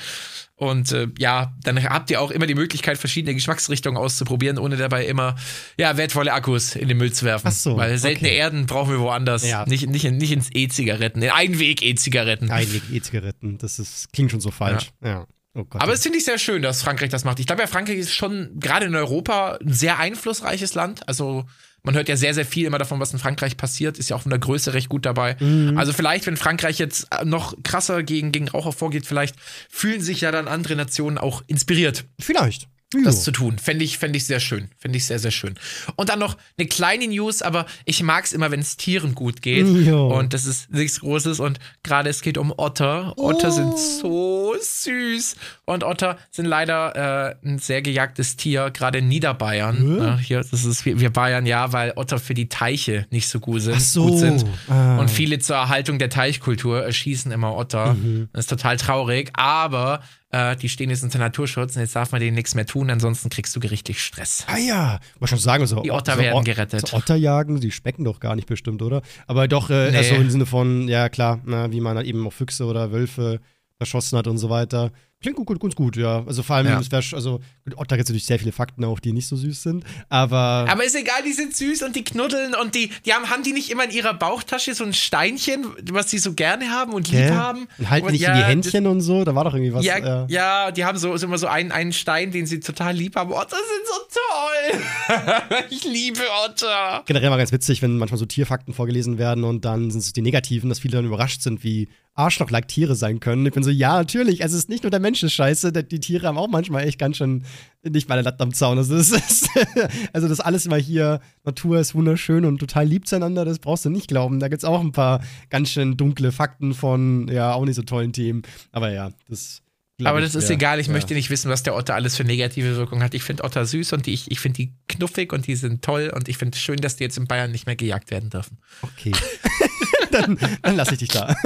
Und äh, ja, dann habt ihr auch immer die Möglichkeit, verschiedene Geschmacksrichtungen auszuprobieren, ohne dabei immer ja, wertvolle Akkus in den Müll zu werfen. Ach so, Weil seltene okay. Erden brauchen wir woanders. Ja. Nicht, nicht, nicht ins E-Zigaretten, in Einweg-E-Zigaretten. Einweg-E-Zigaretten, das ist, klingt schon so falsch. Ja. ja. Oh Gott, Aber es finde ich sehr schön, dass Frankreich das macht. Ich glaube ja, Frankreich ist schon gerade in Europa ein sehr einflussreiches Land. Also man hört ja sehr, sehr viel immer davon, was in Frankreich passiert, ist ja auch von der Größe recht gut dabei. Mhm. Also vielleicht, wenn Frankreich jetzt äh, noch krasser gegen, gegen Raucher vorgeht, vielleicht fühlen sich ja dann andere Nationen auch inspiriert. Vielleicht das zu tun. Fände ich, fänd ich sehr schön. Fände ich sehr, sehr schön. Und dann noch eine kleine News, aber ich mag es immer, wenn es Tieren gut geht. Jo. Und das ist nichts Großes. Und gerade es geht um Otter. Otter oh. sind so süß. Und Otter sind leider äh, ein sehr gejagtes Tier, gerade in Niederbayern. Ja, hier, das ist wir Bayern, ja, weil Otter für die Teiche nicht so gut sind. So. Gut sind. Ah. Und viele zur Erhaltung der Teichkultur erschießen immer Otter. Mhm. Das ist total traurig. Aber äh, die stehen jetzt unter Naturschutz und jetzt darf man denen nichts mehr tun, ansonsten kriegst du gerichtlich Stress. Ah ja, muss schon sagen, so, die Otter so, werden gerettet. So Otter jagen, die specken doch gar nicht bestimmt, oder? Aber doch, äh, nee. also im Sinne von, ja klar, na, wie man halt eben auch Füchse oder Wölfe verschossen hat und so weiter. Klingt gut, gut, ganz gut, ja. Also vor allem, ja. es wär, also Otter gibt natürlich sehr viele Fakten auch, die nicht so süß sind, aber. Aber ist egal, die sind süß und die knuddeln und die, die haben, haben die nicht immer in ihrer Bauchtasche so ein Steinchen, was sie so gerne haben und lieb haben? Und halten nicht ja, in die Händchen das, und so, da war doch irgendwie was. Ja, ja. ja die haben so, so immer so einen, einen Stein, den sie total lieb haben. Otter sind so toll. ich liebe Otter. Generell mal ganz witzig, wenn manchmal so Tierfakten vorgelesen werden und dann sind es die negativen, dass viele dann überrascht sind, wie Arschloch-like Tiere sein können. Ich bin so, ja, natürlich. Also, es ist nicht nur der Mensch ist scheiße, die Tiere haben auch manchmal echt ganz schön nicht meine Latte am Zaun. Also, das ist, also, das alles immer hier, Natur ist wunderschön und total lieb zueinander, das brauchst du nicht glauben. Da gibt es auch ein paar ganz schön dunkle Fakten von, ja, auch nicht so tollen Themen. Aber ja, das. Aber das ich, ist ja, egal, ich ja. möchte nicht wissen, was der Otter alles für negative Wirkungen hat. Ich finde Otter süß und die, ich, ich finde die knuffig und die sind toll und ich finde es schön, dass die jetzt in Bayern nicht mehr gejagt werden dürfen. Okay. dann, dann lasse ich dich da.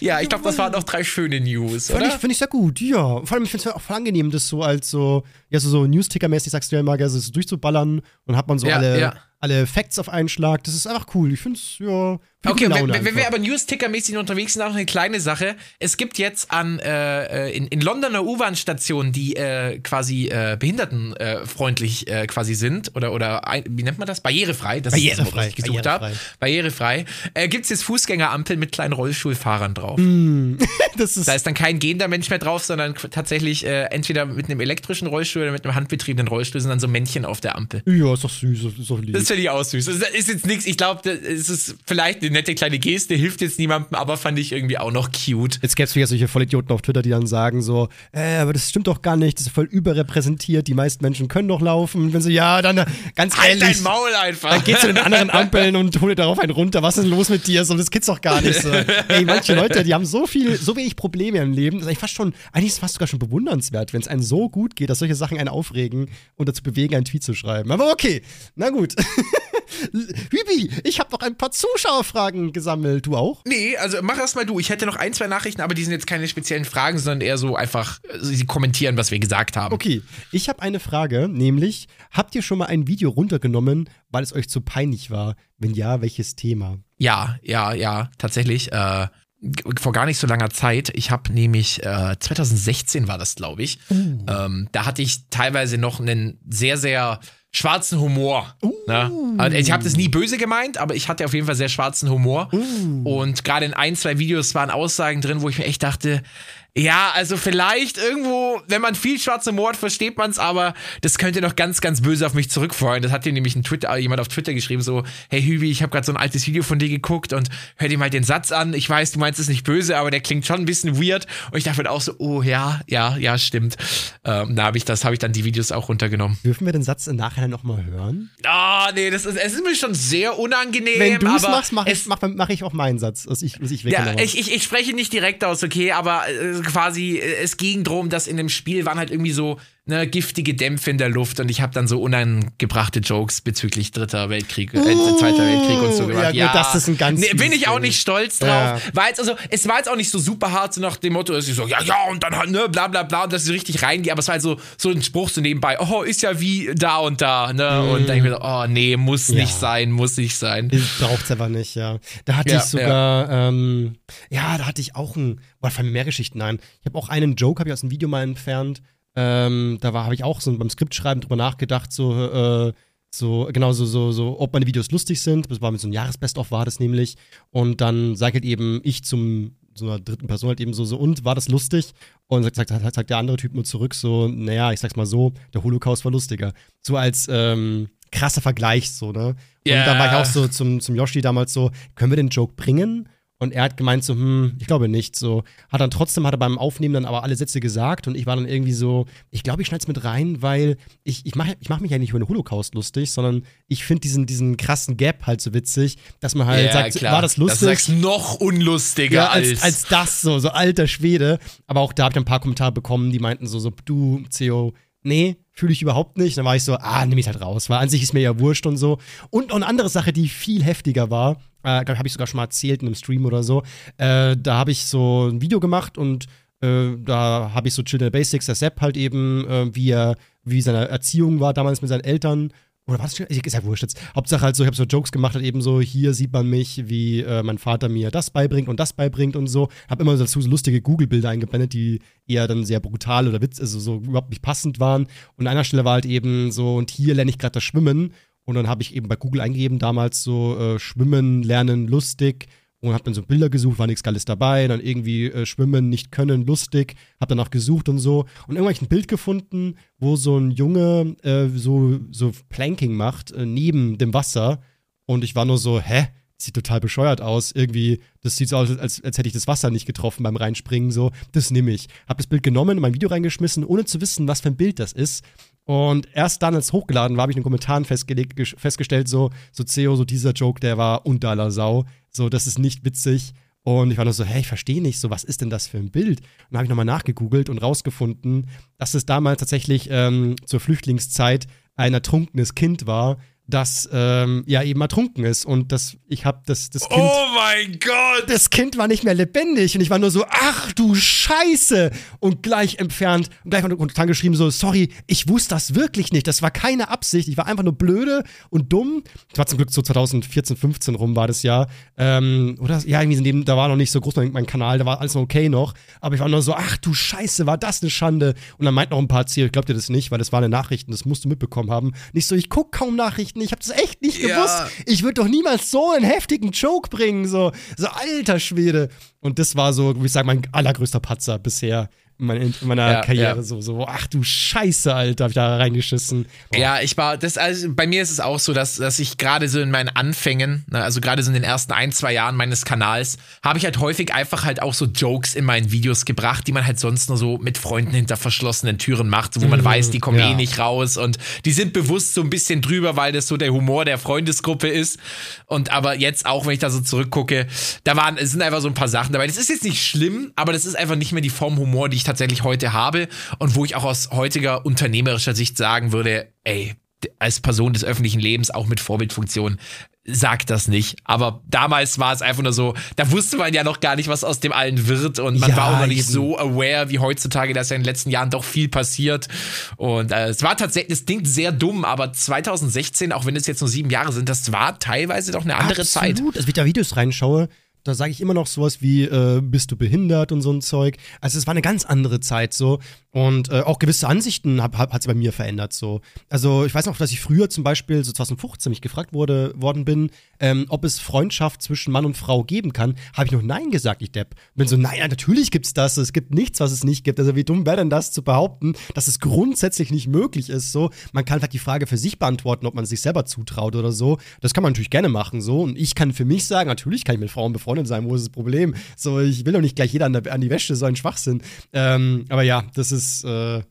Ja, ich glaube, das waren noch drei schöne News. Finde ich, find ich sehr gut, ja. Vor allem, ich finde es auch voll angenehm, das so als so, ja, so, so News-Ticker-mäßig sagst du ja immer, so durchzuballern und hat man so ja, alle, ja. Alle Facts auf einen Schlag. Das ist einfach cool. Ich finde es, ja, Okay, wenn, wenn, wir aber News-Ticker-mäßig unterwegs sind, auch eine kleine Sache. Es gibt jetzt an äh, äh in, in Londoner U-Bahn-Stationen, die äh, quasi äh, behindertenfreundlich äh, quasi sind, oder, oder wie nennt man das? Barrierefrei. Das barrierefrei, ist das, was ich gesucht habe. Barrierefrei. Äh, gibt es jetzt Fußgängerampeln mit kleinen Rollstuhlfahrern drauf. Mm, ist da ist dann kein gehender Mensch mehr drauf, sondern tatsächlich äh, entweder mit einem elektrischen Rollstuhl oder mit einem handbetriebenen Rollstuhl sind dann so Männchen auf der Ampel. Ja, ist doch süß. Ist doch lieb. Das finde ich auch süß. Das ist jetzt nichts, ich glaube, es ist vielleicht eine nette kleine Geste, hilft jetzt niemandem, aber fand ich irgendwie auch noch cute. Jetzt gäbe es wieder solche Vollidioten auf Twitter, die dann sagen so, äh, aber das stimmt doch gar nicht, das ist voll überrepräsentiert, die meisten Menschen können doch laufen. Und wenn so, ja, dann äh, ganz halt ehrlich. dein Maul einfach. Dann geh zu den anderen Ampeln und hol dir darauf einen runter. Was ist denn los mit dir? So, das geht's doch gar nicht so. Ey, manche Leute, die haben so viel, so wenig Probleme im Leben, das ist eigentlich fast schon, eigentlich ist es fast sogar schon bewundernswert, wenn es einem so gut geht, dass solche Sachen einen aufregen und dazu bewegen, einen Tweet zu schreiben. Aber okay, na gut. Hübi, ich habe noch ein paar Zuschauerfragen gesammelt. Du auch? Nee, also mach erst mal du. Ich hätte noch ein, zwei Nachrichten, aber die sind jetzt keine speziellen Fragen, sondern eher so einfach, äh, sie kommentieren, was wir gesagt haben. Okay, ich habe eine Frage, nämlich, habt ihr schon mal ein Video runtergenommen, weil es euch zu peinlich war? Wenn ja, welches Thema? Ja, ja, ja, tatsächlich. Äh, vor gar nicht so langer Zeit. Ich habe nämlich äh, 2016 war das, glaube ich. Uh. Ähm, da hatte ich teilweise noch einen sehr, sehr schwarzen Humor. Uh. Ne? Ich habe das nie böse gemeint, aber ich hatte auf jeden Fall sehr schwarzen Humor. Uh. Und gerade in ein, zwei Videos waren Aussagen drin, wo ich mir echt dachte, ja, also vielleicht irgendwo, wenn man viel schwarze Mord versteht man es, aber das könnte noch ganz, ganz böse auf mich zurückfallen. Das hat dir nämlich ein Twitter, jemand auf Twitter geschrieben, so, hey Hübi, ich habe gerade so ein altes Video von dir geguckt und hör dir mal den Satz an. Ich weiß, du meinst es nicht böse, aber der klingt schon ein bisschen weird. Und ich dachte halt auch so, oh ja, ja, ja, stimmt. Ähm, da habe ich das, habe ich dann die Videos auch runtergenommen. Dürfen wir den Satz im Nachhinein nochmal hören? Ah, oh, nee, das ist, es ist mir schon sehr unangenehm. Wenn du es machst, mache ich, mach, mach ich auch meinen Satz. Also ich, was ich ja, ich, ich, ich spreche nicht direkt aus, okay, aber äh, quasi, äh, es ging drum, dass in dem Spiel waren halt irgendwie so ne, giftige Dämpfe in der Luft und ich habe dann so unangebrachte Jokes bezüglich Dritter Weltkrieg, äh, Zweiter Weltkrieg und so gemacht. Ja, ja das ist ein ganz. Nee, bin ich auch nicht stolz drauf. Ja. War jetzt, also, es war jetzt auch nicht so super hart, so nach dem Motto, dass ich so, ja, ja, und dann halt, ne, bla bla bla, und dass ich so richtig reingehe, aber es war halt so, so ein Spruch so nebenbei, oh, ist ja wie da und da, ne? Mhm. Und dann ich mir so, oh nee, muss ja. nicht sein, muss nicht sein. Braucht's aber nicht, ja. Da hatte ich sogar, ja. Ähm, ja, da hatte ich auch ein, boah, fallen mir mehr Geschichten ein. Ich habe auch einen Joke, habe ich aus dem Video mal entfernt. Ähm, da habe ich auch so beim Skriptschreiben drüber nachgedacht, so, äh, so, genau, so, so, so, ob meine Videos lustig sind. Das war mit so einem Jahresbest-of war das nämlich. Und dann sagt halt eben ich zum so einer dritten Person halt eben so, so, und war das lustig? Und sagt, sagt, sagt der andere Typ nur zurück, so, naja, ich sag's mal so, der Holocaust war lustiger. So als ähm, krasser Vergleich, so, ne? Und yeah. dann war ich auch so zum, zum Yoshi damals so, können wir den Joke bringen? Und er hat gemeint so, hm, ich glaube nicht. So, hat dann trotzdem, hat er beim Aufnehmen dann aber alle Sätze gesagt und ich war dann irgendwie so, ich glaube, ich schneide es mit rein, weil ich, ich mache ich mach mich ja nicht über den Holocaust lustig, sondern ich finde diesen, diesen krassen Gap halt so witzig, dass man halt ja, sagt, klar. war das lustig? Das sagst noch unlustiger ja, als, als, als das, so, so alter Schwede. Aber auch da habe ich ein paar Kommentare bekommen, die meinten so, so, du, CEO, nee, fühle ich überhaupt nicht. Dann war ich so, ah, nehme ich halt raus, weil an sich ist mir ja wurscht und so. Und, und eine andere Sache, die viel heftiger war, äh, habe ich sogar schon mal erzählt in einem Stream oder so, äh, da habe ich so ein Video gemacht und äh, da habe ich so Children Basics, der Sepp halt eben, äh, wie er, wie seine Erziehung war damals mit seinen Eltern oder schon? Ist ja wurscht jetzt. Hauptsache halt so, ich habe so Jokes gemacht, halt eben so, hier sieht man mich, wie äh, mein Vater mir das beibringt und das beibringt und so. Hab immer dazu so lustige Google-Bilder eingeblendet, die eher dann sehr brutal oder witz, also so überhaupt nicht passend waren. Und an einer Stelle war halt eben so, und hier lerne ich gerade das Schwimmen. Und dann habe ich eben bei Google eingegeben, damals so äh, Schwimmen, Lernen, lustig und habe dann so Bilder gesucht, war nichts Geiles dabei, dann irgendwie äh, schwimmen, nicht können, lustig, habe danach gesucht und so. Und irgendwann ein Bild gefunden, wo so ein Junge äh, so so Planking macht äh, neben dem Wasser. Und ich war nur so, hä? Sieht total bescheuert aus. Irgendwie, das sieht so aus, als, als hätte ich das Wasser nicht getroffen beim Reinspringen. So, das nehme ich. Hab das Bild genommen, in mein Video reingeschmissen, ohne zu wissen, was für ein Bild das ist. Und erst dann, als es hochgeladen war, habe ich in den Kommentaren festgestellt, so, so CEO, so dieser Joke, der war unter aller Sau. So, das ist nicht witzig. Und ich war nur so, hey, ich verstehe nicht, so was ist denn das für ein Bild? Und dann habe ich nochmal nachgegoogelt und rausgefunden, dass es damals tatsächlich ähm, zur Flüchtlingszeit ein ertrunkenes Kind war, das ähm, ja eben ertrunken ist. Und das ich habe das das Kind Oh mein Gott! das Kind war nicht mehr lebendig und ich war nur so ach du Scheiße! Und gleich entfernt und gleich und dann geschrieben so sorry ich wusste das wirklich nicht. Das war keine Absicht. Ich war einfach nur blöde und dumm. Das war zum Glück so 2014 15 rum war das Jahr ähm, oder? Ja irgendwie in dem da war noch nicht so groß mein, Kanal da war alles noch okay noch. Aber ich war nur so ach du Scheiße war das eine Schande? Und dann meint noch ein paar Ziel glaubt ihr das nicht weil das waren Nachrichten das musst du mitbekommen haben. Nicht so ich guck kaum Nachrichten Nachrichten. Ich habe das echt nicht ja. gewusst. Ich würde doch niemals so einen heftigen Joke bringen. So, so alter Schwede. Und das war so, wie ich sage, mein allergrößter Patzer bisher in meiner ja, Karriere ja. so, so, ach du Scheiße, Alter, hab ich da reingeschissen. Boah. Ja, ich war, das, also bei mir ist es auch so, dass, dass ich gerade so in meinen Anfängen, ne, also gerade so in den ersten ein, zwei Jahren meines Kanals, habe ich halt häufig einfach halt auch so Jokes in meinen Videos gebracht, die man halt sonst nur so mit Freunden hinter verschlossenen Türen macht, wo man mhm, weiß, die kommen ja. eh nicht raus und die sind bewusst so ein bisschen drüber, weil das so der Humor der Freundesgruppe ist. Und aber jetzt auch, wenn ich da so zurückgucke, da waren, es sind einfach so ein paar Sachen dabei. Das ist jetzt nicht schlimm, aber das ist einfach nicht mehr die Form Humor, die ich tatsächlich heute habe und wo ich auch aus heutiger unternehmerischer Sicht sagen würde, ey, als Person des öffentlichen Lebens, auch mit Vorbildfunktion, sagt das nicht. Aber damals war es einfach nur so, da wusste man ja noch gar nicht, was aus dem allen wird und man Ja, war auch noch nicht eben. so aware wie heutzutage, dass ja in den letzten Jahren doch viel passiert. Und äh, es war tatsächlich, es klingt sehr dumm, aber 2016, auch wenn es jetzt nur sieben Jahre sind, das war teilweise doch eine andere Zeit. Absolut. Wenn ich da Videos reinschaue, da sage ich immer noch sowas wie, äh, bist du behindert und so ein Zeug. Also, es war eine ganz andere Zeit so. Und äh, auch gewisse Ansichten hab, hab, hat sie bei mir verändert so. Also, ich weiß noch, dass ich früher zum Beispiel, so 2015, mich gefragt wurde, worden bin, ähm, ob es Freundschaft zwischen Mann und Frau geben kann. Habe ich noch Nein gesagt, ich Depp. Bin so, nein, natürlich gibt's das. Es gibt nichts, was es nicht gibt. Also, wie dumm wäre denn das zu behaupten, dass es grundsätzlich nicht möglich ist so. Man kann vielleicht die Frage für sich beantworten, ob man es sich selber zutraut oder so. Das kann man natürlich gerne machen so. Und ich kann für mich sagen, natürlich kann ich mit Frauen befreundet sein. Wo ist das Problem? So, ich will doch nicht gleich jeder an, der, an die Wäsche, so ein Schwachsinn. Ähm, aber ja, das ist, äh,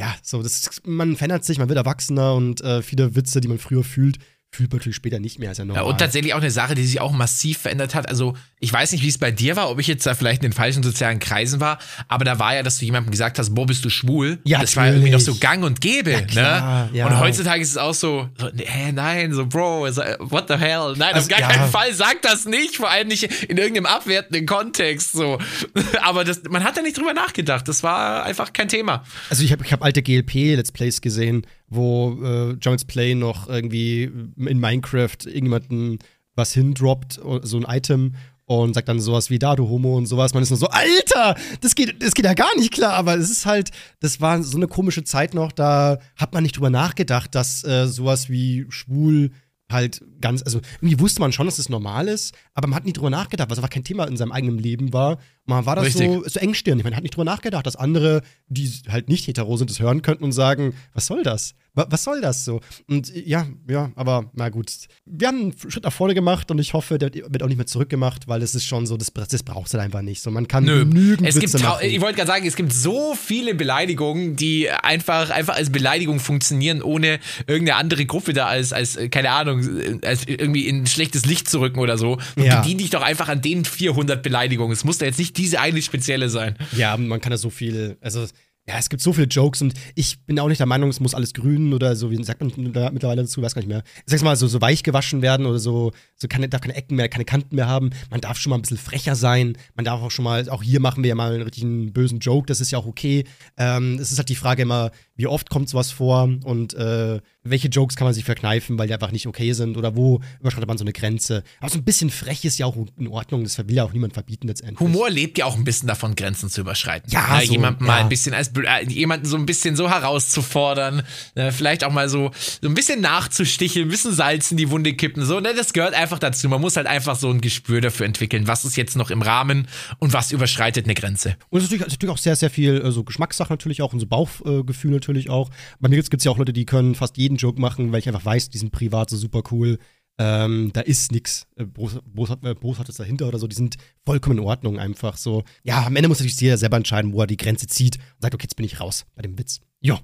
ja, so, das ist, man verändert sich, man wird erwachsener und äh, viele Witze, die man früher fühlt, fühlt man natürlich später nicht mehr, ja Ja, normal. und tatsächlich auch eine Sache, die sich auch massiv verändert hat. Also, ich weiß nicht, wie es bei dir war, ob ich jetzt da vielleicht in den falschen sozialen Kreisen war, aber da war ja, dass du jemandem gesagt hast, boah, bist du schwul? Ja, das war irgendwie noch natürlich. so gang und gäbe, Ja, klar, ne? ja. Und heutzutage ist es auch so, so nee, hä, nein, so, Bro, so, what the hell? Nein, auf Also, gar ja. keinen Fall, sag das nicht, vor allem nicht in irgendeinem abwertenden Kontext, so. aber das, man hat da nicht drüber nachgedacht, das war einfach kein Thema. Also ich habe ich hab alte GLP-Let's Plays gesehen, wo äh, Jones Play noch irgendwie in Minecraft irgendjemanden was hindroppt, so ein Item und sagt dann sowas wie da, du Homo und sowas. Man ist nur so, Alter, das geht, das geht ja gar nicht klar, aber es ist halt, das war so eine komische Zeit noch, da hat man nicht drüber nachgedacht, dass äh, sowas wie schwul halt ganz, also irgendwie wusste man schon, dass es normal ist, aber man hat nie drüber nachgedacht, was einfach kein Thema in seinem eigenen Leben war. Man war das so, Richtig. so engstirnig, man hat nicht drüber nachgedacht, dass andere, die halt nicht hetero sind, das hören könnten und sagen, was soll das? Wa- Was soll das so? Und äh, ja, ja, aber na gut. Wir haben einen Schritt nach vorne gemacht und ich hoffe, der wird auch nicht mehr zurückgemacht, weil es ist schon so, das, das brauchst du halt einfach nicht. So, man kann Nö. genügend Es gibt Witze machen. ich wollte gerade sagen, es gibt so viele Beleidigungen, die einfach, einfach als Beleidigung funktionieren, ohne irgendeine andere Gruppe da als, als, äh, keine Ahnung, äh, als irgendwie in ein schlechtes Licht zu rücken oder so. Und Ja. bedien dich doch einfach an den 400 Beleidigungen. Es muss da jetzt nicht diese eine spezielle sein. Ja, man kann da so viel, also ja, es gibt so viele Jokes und ich bin auch nicht der Meinung, es muss alles grün oder so, wie sagt man da mittlerweile dazu, weiß gar nicht mehr. Sag's mal, so, so weich gewaschen werden oder so, so keine, darf keine Ecken mehr, keine Kanten mehr haben. Man darf schon mal ein bisschen frecher sein. Man darf auch schon mal, auch hier machen wir ja mal einen richtigen bösen Joke, das ist ja auch okay. Ähm, es ist halt die Frage immer, wie oft kommt sowas vor und äh, welche Jokes kann man sich verkneifen, weil die einfach nicht okay sind oder wo überschreitet man so eine Grenze. Aber so ein bisschen frech ist ja auch in Ordnung, das will ja auch niemand verbieten letztendlich. Humor lebt ja auch ein bisschen davon, Grenzen zu überschreiten. Ja, Ne, so, jemanden mal ja. ein bisschen als äh, jemanden so ein bisschen so herauszufordern, ne, vielleicht auch mal so, so ein bisschen nachzusticheln, ein bisschen Salz in die Wunde kippen, so, ne, das gehört einfach dazu. Man muss halt einfach so ein Gespür dafür entwickeln, was ist jetzt noch im Rahmen und was überschreitet eine Grenze. Und es ist natürlich, natürlich auch sehr, sehr viel äh, so Geschmackssache natürlich auch und so Bauchgefühl natürlich auch. Bei mir gibt es ja auch Leute, die können fast jeden Joke machen, weil ich einfach weiß, die sind privat so super cool. Ähm, da ist nichts äh, Boshaft- Boshaft- äh, dahinter oder so. Die sind vollkommen in Ordnung einfach so. Ja, am Ende muss natürlich jeder selber entscheiden, wo er die Grenze zieht und sagt, okay, jetzt bin ich raus bei dem Witz. Ja.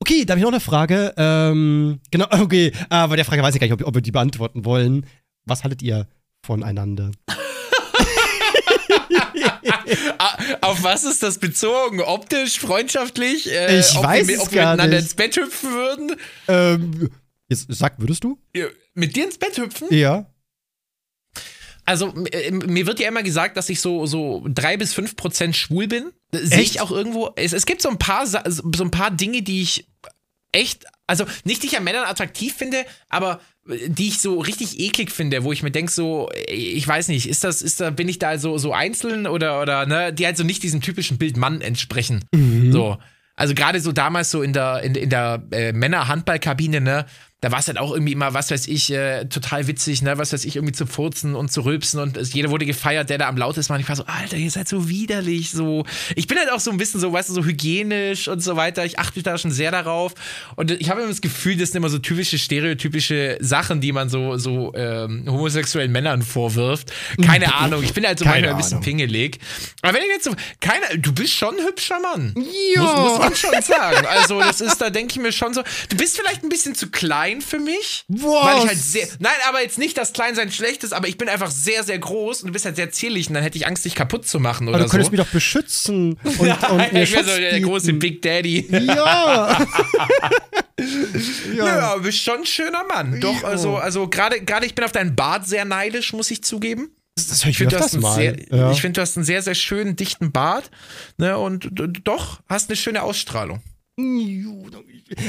Okay, da habe ich noch eine Frage. Ähm, genau, okay, aber der Frage weiß ich gar nicht, ob, ob wir die beantworten wollen. Was haltet ihr voneinander? Auf was ist das bezogen? Optisch, freundschaftlich? Äh, Ich weiß wir, es ob wir gar miteinander nicht. ins Bett hüpfen würden? Ähm, jetzt sag, würdest du? Mit dir ins Bett hüpfen? Ja. Also, äh, mir wird ja immer gesagt, dass ich so, so drei bis fünf Prozent schwul bin. Sehe Echt? ich auch irgendwo. Es, es gibt so ein paar, so ein paar Dinge, die ich echt, also nicht die ich an Männern attraktiv finde, aber äh, die ich so richtig eklig finde, wo ich mir denke, so, ich weiß nicht, ist das, ist da, bin ich da so, so einzeln oder, oder, ne, die halt so nicht diesem typischen Bild Mann entsprechen. So. Also gerade so damals so in der, in, in der äh, Männer-Handballkabine, ne, da war es halt auch irgendwie immer, was weiß ich, äh, total witzig, ne, was weiß ich, irgendwie zu furzen und zu rülpsen und es, jeder wurde gefeiert, der da am lautesten war. Und ich war so, Alter, ihr seid so widerlich, so. Ich bin halt auch so ein bisschen so, weißt du, so hygienisch und so weiter. Ich achte da schon sehr darauf. Und ich habe immer das Gefühl, das sind immer so typische, stereotypische Sachen, die man so, so ähm, homosexuellen Männern vorwirft. Keine Ahnung, ich bin halt so manchmal ein bisschen pingelig. Aber wenn ich jetzt so, keine, du bist schon ein hübscher Mann. Ja. Muss, muss man schon sagen. Also, das ist, da denke ich mir schon so, du bist vielleicht ein bisschen zu klein für mich. Was? Weil ich halt sehr, nein, aber jetzt nicht, dass Kleinsein schlecht ist, aber ich bin einfach sehr, sehr groß und du bist halt sehr zierlich und dann hätte ich Angst, dich kaputt zu machen oder Aber du könntest so. mich doch beschützen und, und mir ich wäre so der große Big Daddy. Ja. ja. du bist schon ein schöner Mann. Doch, also, also gerade, gerade ich bin auf deinen Bart sehr neidisch, muss ich zugeben. Das, das ich, finde, du, hast mal. einen sehr- ja. find, du hast einen sehr, sehr schönen, dichten Bart. Ne, und doch, hast eine schöne Ausstrahlung.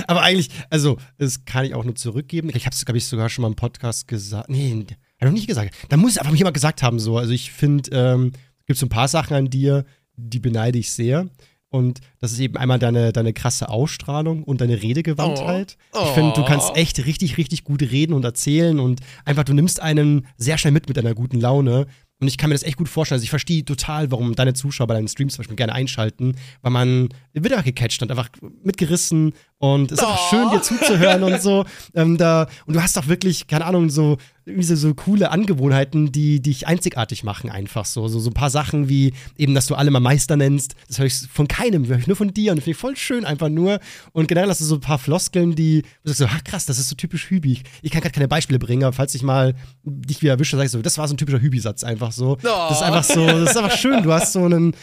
Aber eigentlich, also, das kann ich auch nur zurückgeben. Ich habe es, glaube ich, sogar schon mal im Podcast gesagt. Nee, hab ich noch nicht gesagt. Da muss es einfach jemand gesagt haben, so. Also, ich finde, ähm, es gibt so ein paar Sachen an dir, die beneide ich sehr. Und das ist eben einmal deine, deine krasse Ausstrahlung und deine Redegewandtheit. Oh. Ich finde, du Oh. kannst echt richtig, richtig gut reden und erzählen und einfach, du nimmst einen sehr schnell mit mit deiner guten Laune. Und ich kann mir das echt gut vorstellen. Also ich verstehe total, warum deine Zuschauer bei deinen Streams zum Beispiel gerne einschalten, weil man wird einfach gecatcht und einfach mitgerissen und es ist Oh. schön, dir zuzuhören und so. Ähm, da, und du hast auch wirklich, keine Ahnung, so, so, so coole Angewohnheiten, die dich einzigartig machen, einfach so. So, so ein paar Sachen wie eben, dass du alle mal Meister nennst. Das höre ich von keinem, höre ich nur von dir und das finde ich voll schön einfach nur. Und generell hast du so ein paar Floskeln, die du sagst so, ah krass, das ist so typisch Hübi. Ich, kann gerade keine Beispiele bringen, aber falls ich mal dich wieder erwische, sag ich so, das war so ein typischer Hübi-Satz einfach so. Das ist einfach so, das ist einfach schön. Du hast so einen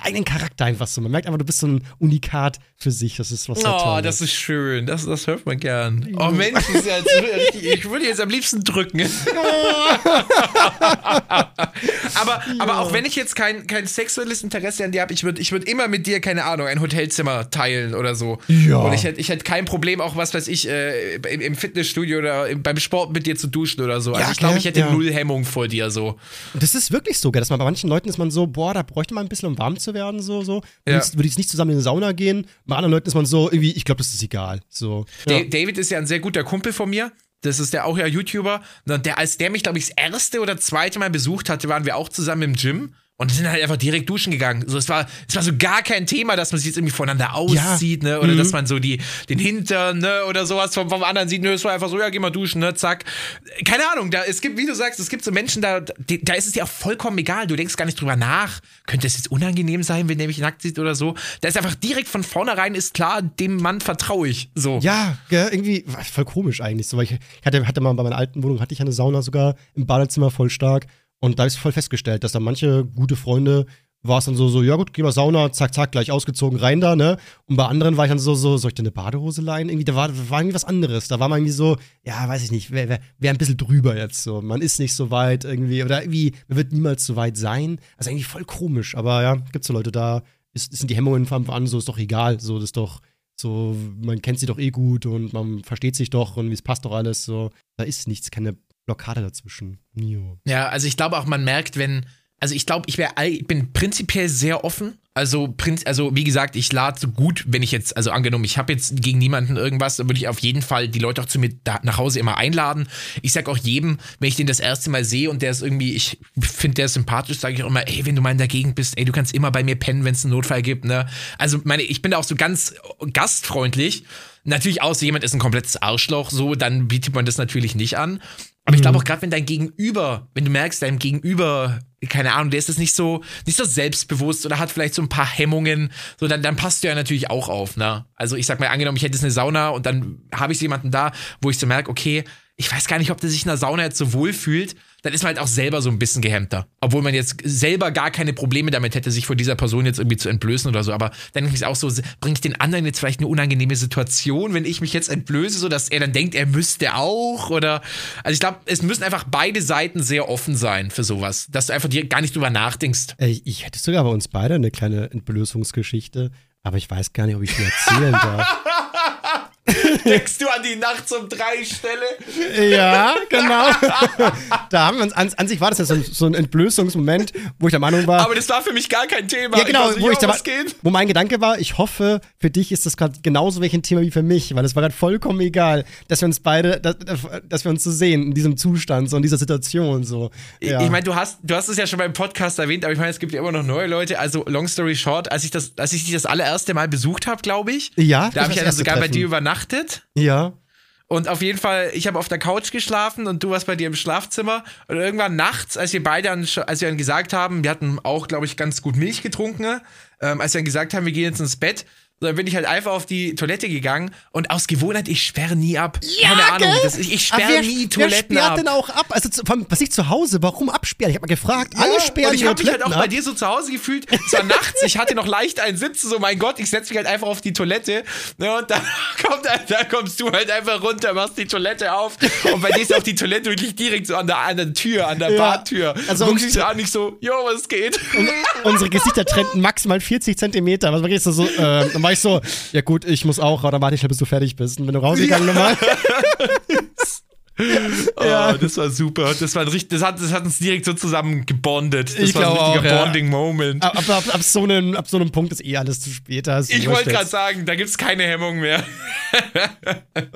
eigenen Charakter einfach so. Man merkt einfach, du bist so ein Unikat für sich. Das ist was Oh, Tolles. das ist schön. Das, das hört man gern. Oh Mensch, ist ja richtig, ich würde jetzt am liebsten drücken. aber, aber auch wenn ich jetzt kein, kein sexuelles Interesse an dir habe, ich würde ich würd immer mit dir, keine Ahnung, ein Hotelzimmer teilen oder so. Ja. Und ich hätte ich hätt kein Problem, auch was weiß ich, äh, im, im Fitnessstudio oder im, beim Sport mit dir zu duschen oder so. Also Ja, ich glaube, ich hätte ja. null Hemmung vor dir so. Das ist wirklich so, dass man bei manchen Leuten ist man so, boah, da bräuchte man ein bisschen, um warm zu werden, so, so. Ja. Würde ich jetzt nicht zusammen in die Sauna gehen. Bei anderen Leuten ist man so, irgendwie, ich glaube, das ist egal. So. Ja. Da- David ist ja ein sehr guter Kumpel von mir. Das ist der auch ja YouTuber. Und der, als der mich, glaube ich, das erste oder zweite Mal besucht hatte, waren wir auch zusammen im Gym. Und sind halt einfach direkt duschen gegangen. So, es war, es war so gar kein Thema, dass man sich jetzt irgendwie voneinander auszieht, ne? Oder Mhm. dass man so die, den Hintern, ne? Oder sowas vom, vom anderen sieht. Nö, es war einfach so, ja, geh mal duschen, ne? Zack. Keine Ahnung, da, es gibt, wie du sagst, es gibt so Menschen, da, die, da ist es dir auch vollkommen egal. Du denkst gar nicht drüber nach. Könnte es jetzt unangenehm sein, wenn der mich nackt sieht oder so? Da ist einfach direkt von vornherein ist klar, dem Mann vertraue ich. So. Ja, gell, irgendwie war voll komisch eigentlich. So, weil ich ich hatte, hatte mal bei meiner alten Wohnung, hatte ich eine Sauna sogar im Badezimmer voll stark. Und da habe ich voll festgestellt, dass da manche gute Freunde war es dann so, so, ja gut, geh mal Sauna, zack, zack, gleich ausgezogen, rein da, ne? Und bei anderen war ich dann so, so, soll ich dir eine Badehose leihen? Irgendwie, da war, war irgendwie was anderes. Da war man irgendwie so, ja, weiß ich nicht, wäre wär, wär ein bisschen drüber jetzt so. Man ist nicht so weit irgendwie, oder irgendwie, man wird niemals so weit sein. Also irgendwie voll komisch. Aber ja, gibt's so Leute, da ist, sind die Hemmungen Anfang an so, ist doch egal, so, das ist doch, so, man kennt sie doch eh gut und man versteht sich doch und es passt doch alles, so. Da ist nichts, keine Blockade dazwischen. Nio. Ja, also ich glaube auch, man merkt, wenn, also ich glaube, ich, ich bin prinzipiell sehr offen. Also, also wie gesagt, ich lade so gut, wenn ich jetzt, also angenommen, ich habe jetzt gegen niemanden irgendwas, dann würde ich auf jeden Fall die Leute auch zu mir da, nach Hause immer einladen. Ich sag auch jedem, wenn ich den das erste Mal sehe und der ist irgendwie, ich finde der sympathisch, sage ich auch immer, ey, wenn du mal in der Gegend bist, ey, du kannst immer bei mir pennen, wenn es einen Notfall gibt, ne? Also meine, ich bin da auch so ganz gastfreundlich. Natürlich, außer jemand ist ein komplettes Arschloch, so, dann bietet man das natürlich nicht an. Aber ich glaube auch gerade, wenn dein Gegenüber, wenn du merkst, deinem Gegenüber, keine Ahnung, der ist das nicht so, nicht so selbstbewusst oder hat vielleicht so ein paar Hemmungen, so dann, dann passt du ja natürlich auch auf, ne? Also ich sag mal, angenommen, ich hätte jetzt eine Sauna und dann habe ich so jemanden da, wo ich so merke, okay, ich weiß gar nicht, ob der sich in der Sauna jetzt so wohl fühlt, dann ist man halt auch selber so ein bisschen gehemmter. Obwohl man jetzt selber gar keine Probleme damit hätte, sich vor dieser Person jetzt irgendwie zu entblößen oder so. Aber dann denke ich auch so, bringe ich den anderen jetzt vielleicht eine unangenehme Situation, wenn ich mich jetzt entblöße, so dass er dann denkt, er müsste auch oder. Also ich glaube, es müssen einfach beide Seiten sehr offen sein für sowas, dass du einfach dir gar nicht drüber nachdenkst. Ey, ich hätte sogar bei uns beide eine kleine Entblößungsgeschichte, aber ich weiß gar nicht, ob ich die erzählen darf. Denkst du an die Nacht um drei Stelle? ja, genau. da haben wir uns, an, an sich war das ja so, ein- so ein Entblößungsmoment, wo ich der Meinung war, Aber das war für mich gar kein Thema. ja genau, ich nicht, wo, ich da, was geht. wo mein Gedanke war, ich hoffe, für dich ist das gerade genauso welches Thema wie für mich, weil es war gerade vollkommen egal, dass wir uns beide, dass, dass wir uns so sehen in diesem Zustand, so in dieser Situation, so. Ja. Ich meine, du hast, du hast es ja schon beim Podcast erwähnt, aber ich meine, es gibt ja immer noch neue Leute. Also, long story short, als ich das, als ich dich das allererste Mal besucht habe, glaube ich, ja, da habe ich ja sogar bei erste dir Treffen. Übernachtet. Ja. Und auf jeden Fall, ich habe auf der Couch geschlafen und du warst bei dir im Schlafzimmer. Und irgendwann nachts, als wir beide, dann, schon- als wir dann gesagt haben, wir hatten auch, glaube ich, ganz gut Milch getrunken, ähm, als wir dann gesagt haben, wir gehen jetzt ins Bett, So, dann bin ich halt einfach auf die Toilette gegangen und aus Gewohnheit, ich sperre nie ab. Ja, Keine Ahnung. Das, ich ich sperre wer, nie wer Toiletten sperrt ab. denn auch ab? Also, zu- was ich zu Hause, warum absperren? Ich habe mal gefragt, alle sperren und ich habe mich halt auch bei ab. dir so zu Hause gefühlt. Es war nachts, ich hatte noch leicht einen Sitzen, so mein Gott, ich setze mich halt einfach auf die Toilette. Ne, und dann, kommt, da kommst du halt einfach runter, machst die Toilette auf. Und bei dir ist auch die Toilette wirklich direkt so an der, an der Tür, an der Ja. Badtür. Also guckst dich so an, nicht so, jo, was geht? Unsere Gesichter trennten maximal 40 Zentimeter. Was war jetzt so? Äh, dann war ich so, ja gut, ich muss auch, dann warte ich, bis du fertig bist. Und wenn du rausgegangen nochmal. Ja, das war super. Das war ein richtig, das hat, das hat uns direkt so zusammen gebondet. Das Ich war ein glaube richtiger auch, ja. Bonding-Moment. Ab, ab, ab, ab, so einem, ab so einem Punkt ist eh alles zu spät. da Ich wollte gerade sagen, da gibt's keine Hemmung mehr.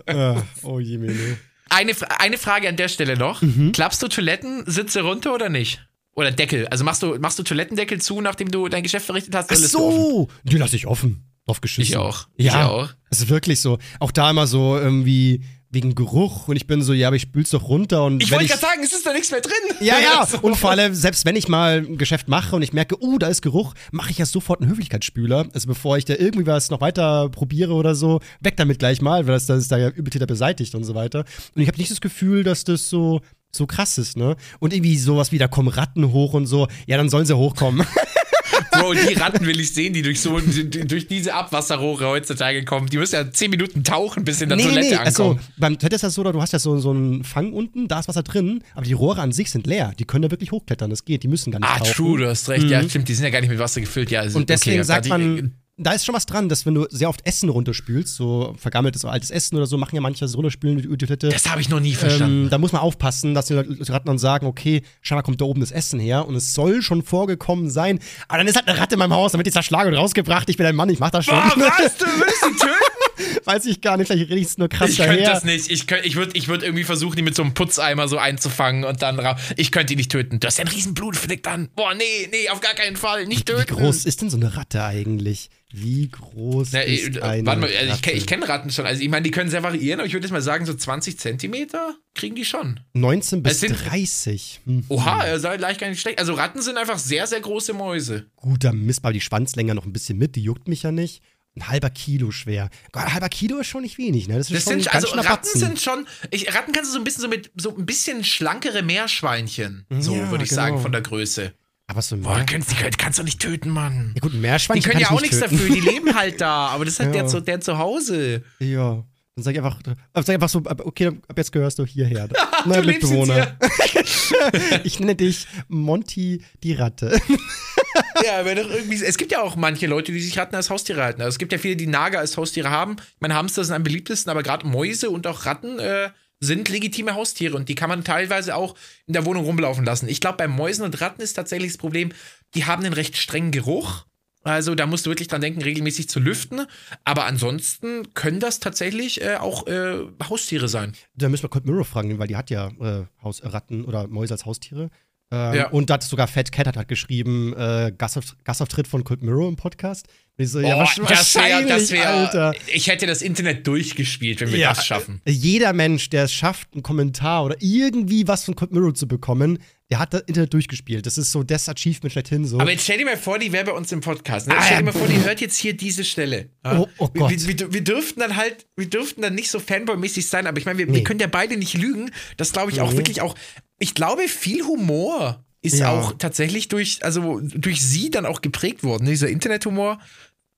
Äh, oh je, Mene. Eine, eine Frage an der Stelle noch. Mhm. Klappst du Toilettensitze runter oder nicht? Oder Deckel? Also machst du, machst du Toilettendeckel zu, nachdem du dein Geschäft verrichtet hast? Ach so, die lasse ich offen. Drauf geschissen. Ich auch. Ja, Ich auch. Es ist wirklich so. Auch da immer so irgendwie wegen Geruch und ich bin so, ja, aber ich spül's doch runter und Ich wollte gerade sagen, es ist da nichts mehr drin. Ja, ja. Und vor allem, selbst wenn ich mal ein Geschäft mache und ich merke, oh, da ist Geruch, mache ich ja sofort einen Höflichkeitsspüler. Also bevor ich da irgendwie was noch weiter probiere oder so, weg damit gleich mal, weil das, das ist da ja Übeltäter beseitigt und so weiter. Und ich habe nicht das Gefühl, dass das so so krass ist, ne? Und irgendwie sowas wie, da kommen Ratten hoch und so, ja, dann sollen sie hochkommen. Bro, die Ratten will ich sehen, die durch so durch diese Abwasserrohre heutzutage kommen. Die müssen ja 10 Minuten tauchen, bis sie in der Toilette Also, ankommen. beim Toilette ist das so, du hast ja so, so einen Fang unten, da ist Wasser drin, aber die Rohre an sich sind leer. Die können da wirklich hochklettern, das geht, die müssen gar nicht ah, tauchen. true, du hast recht. Ja, stimmt, die sind ja gar nicht mit Wasser gefüllt. Ja, also, Und deswegen okay, sagt die- man, da ist schon was dran, dass wenn du sehr oft Essen runterspülst, so vergammeltes oder altes Essen oder so, machen ja manche das runterspülen über die Toilette. Das habe ich noch nie verstanden. Ähm, da muss man aufpassen, dass die Ratten dann sagen, okay, scheinbar kommt da oben das Essen her und es soll schon vorgekommen sein. Aber dann ist halt eine Ratte in meinem Haus, dann wird die zerschlagen und rausgebracht. Ich bin ein Mann, ich mach das schon. Boah, was? Du willst sie töten? Weiß ich gar nicht, vielleicht rede ich es nur krass Ich könnte das nicht. Ich, könnt, ich würde ich würd irgendwie versuchen, die mit so einem Putzeimer so einzufangen und dann ra- Ich könnte die nicht töten. Du hast ja einen riesen Blutfleck dann. Boah, nee, nee, auf gar keinen Fall. Nicht Wie töten. groß ist denn so eine Ratte eigentlich? Wie groß Na, ist äh, eine warte mal, also ich, ich kenne Ratten schon. Also ich meine, die können sehr variieren, aber ich würde jetzt mal sagen, so 20 Zentimeter kriegen die schon. 19 bis sind- 30. Hm. Oha, er sei leicht gar nicht schlecht. Also Ratten sind einfach sehr, sehr große Mäuse. Gut, da misst man die Schwanzlänge noch ein bisschen mit, die juckt mich ja nicht. Ein halber Kilo schwer. Gott, ein halber Kilo ist schon nicht wenig, ne? Das ist Das schon sind, also Ratten Batzen. sind schon, ich, Ratten kannst du so ein bisschen so mit, so ein bisschen schlankere Meerschweinchen. So Ja, würde ich genau. sagen, von der Größe. Aber so ein Boah, kannst, die kannst du nicht töten, Mann. ja gut, ein Die Meerschweinchen können ja auch ich nichts nicht töten. dafür, die leben halt da, aber das ist halt Ja. der, zu, der zu Hause. Ja. Dann sag ich einfach, sag einfach so, okay, ab jetzt gehörst du hierher. Neuer Mitbewohner. Ich nenne dich Monty die Ratte. Ja, wenn doch irgendwie. Es gibt ja auch manche Leute, die sich Ratten als Haustiere halten. Also es gibt ja viele, die Nager als Haustiere haben. Meine Hamster sind am beliebtesten, aber gerade Mäuse und auch Ratten äh, sind legitime Haustiere und die kann man teilweise auch in der Wohnung rumlaufen lassen. Ich glaube, bei Mäusen und Ratten ist tatsächlich das Problem, die haben einen recht strengen Geruch. Also da musst du wirklich dran denken, regelmäßig zu lüften. Aber ansonsten können das tatsächlich äh, auch äh, Haustiere sein. Da müssen wir Cold Mirror fragen, weil die hat ja äh, Haus, Ratten oder Mäuse als Haustiere. Ähm, Ja. Und da hat sogar Fat Cat hat, hat geschrieben, äh, Gastauf, Gastauftritt von Cold Mirror im Podcast. So, ja, Oh, wahrsch- das wär, wahrscheinlich, das wär, Alter. Ich hätte das Internet durchgespielt, wenn wir Ja, das schaffen. äh, Jeder Mensch, der es schafft, einen Kommentar oder irgendwie was von Cold Mirror zu bekommen, der hat das Internet durchgespielt. Das ist so das Achievement schlechthin so. Aber jetzt stell dir mal vor, die wäre bei uns im Podcast. Ne? Ah, stell dir ja. mal vor, die hört jetzt hier diese Stelle. Ja? Oh, oh Gott. Wir, wir, wir dürften dann halt, wir dürften dann nicht so Fanboy-mäßig sein, aber ich meine, wir, Nee. wir können ja beide nicht lügen. Das glaube ich auch Nee. wirklich auch. Ich glaube, viel Humor ist Ja. auch tatsächlich durch, also durch sie dann auch geprägt worden. ne? Dieser Internethumor.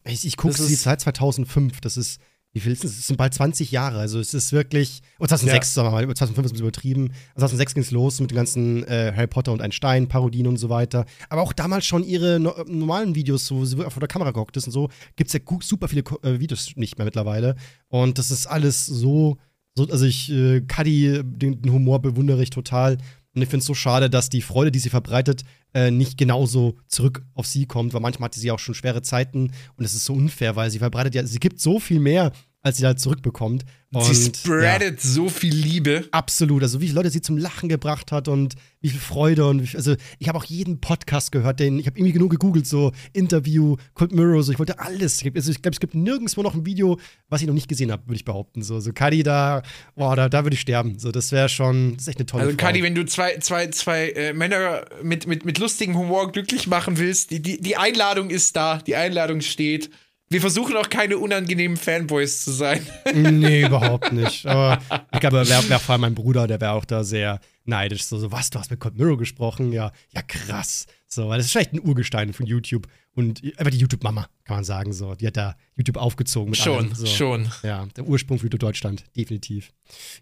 Ich, ich gucke Das sie seit 2005. Das ist, wie viel ist das? Es sind bald 20 Jahre. Also es ist wirklich, oh, 2006, sagen wir mal, 2005 ist ein bisschen übertrieben. 2006 ging es los mit den ganzen äh, Harry Potter und ein Stein, Parodien und so weiter. Aber auch damals schon ihre no normalen Videos, wo sie vor der Kamera gehockt ist und so, gibt es ja super viele äh, Videos nicht mehr mittlerweile. Und das ist alles so, so also ich, äh, Cuddy, den, den Humor bewundere ich total. Und ich finde es so schade, dass die Freude, die sie verbreitet, äh, nicht genauso zurück auf sie kommt, weil manchmal hatte sie auch schon schwere Zeiten und es ist so unfair, weil sie verbreitet ja, sie gibt so viel mehr, als sie halt zurückbekommt. Und, sie ja, spreadet so viel Liebe. absolut, also wie viele Leute sie zum Lachen gebracht hat und wie viel Freude und wie viel, also ich habe auch jeden Podcast gehört, den ich habe irgendwie genug gegoogelt, so Interview, Cold Mirror, so ich wollte alles. Also ich glaube, es gibt nirgendwo noch ein Video, was ich noch nicht gesehen habe, würde ich behaupten. So, so Kadi da, boah, da, da würde ich sterben. So, das wäre schon, das ist echt eine tolle Also, Frau. Kadi, wenn du zwei, zwei, zwei äh, Männer mit, mit, mit lustigem Humor glücklich machen willst, die, die, die Einladung ist da, die Einladung steht. Wir versuchen auch keine unangenehmen Fanboys zu sein. nee, überhaupt nicht. Aber ich glaube, wäre wär vor allem mein Bruder, der wäre auch da sehr neidisch. So, so, was, du hast mit Cold Mirror gesprochen? Ja, ja, krass. So, weil das ist vielleicht ein Urgestein von YouTube. Und einfach die YouTube-Mama, kann man sagen. So, die hat da YouTube aufgezogen mit Schon, allem. So. schon. Ja, der Ursprung für YouTube Deutschland, definitiv.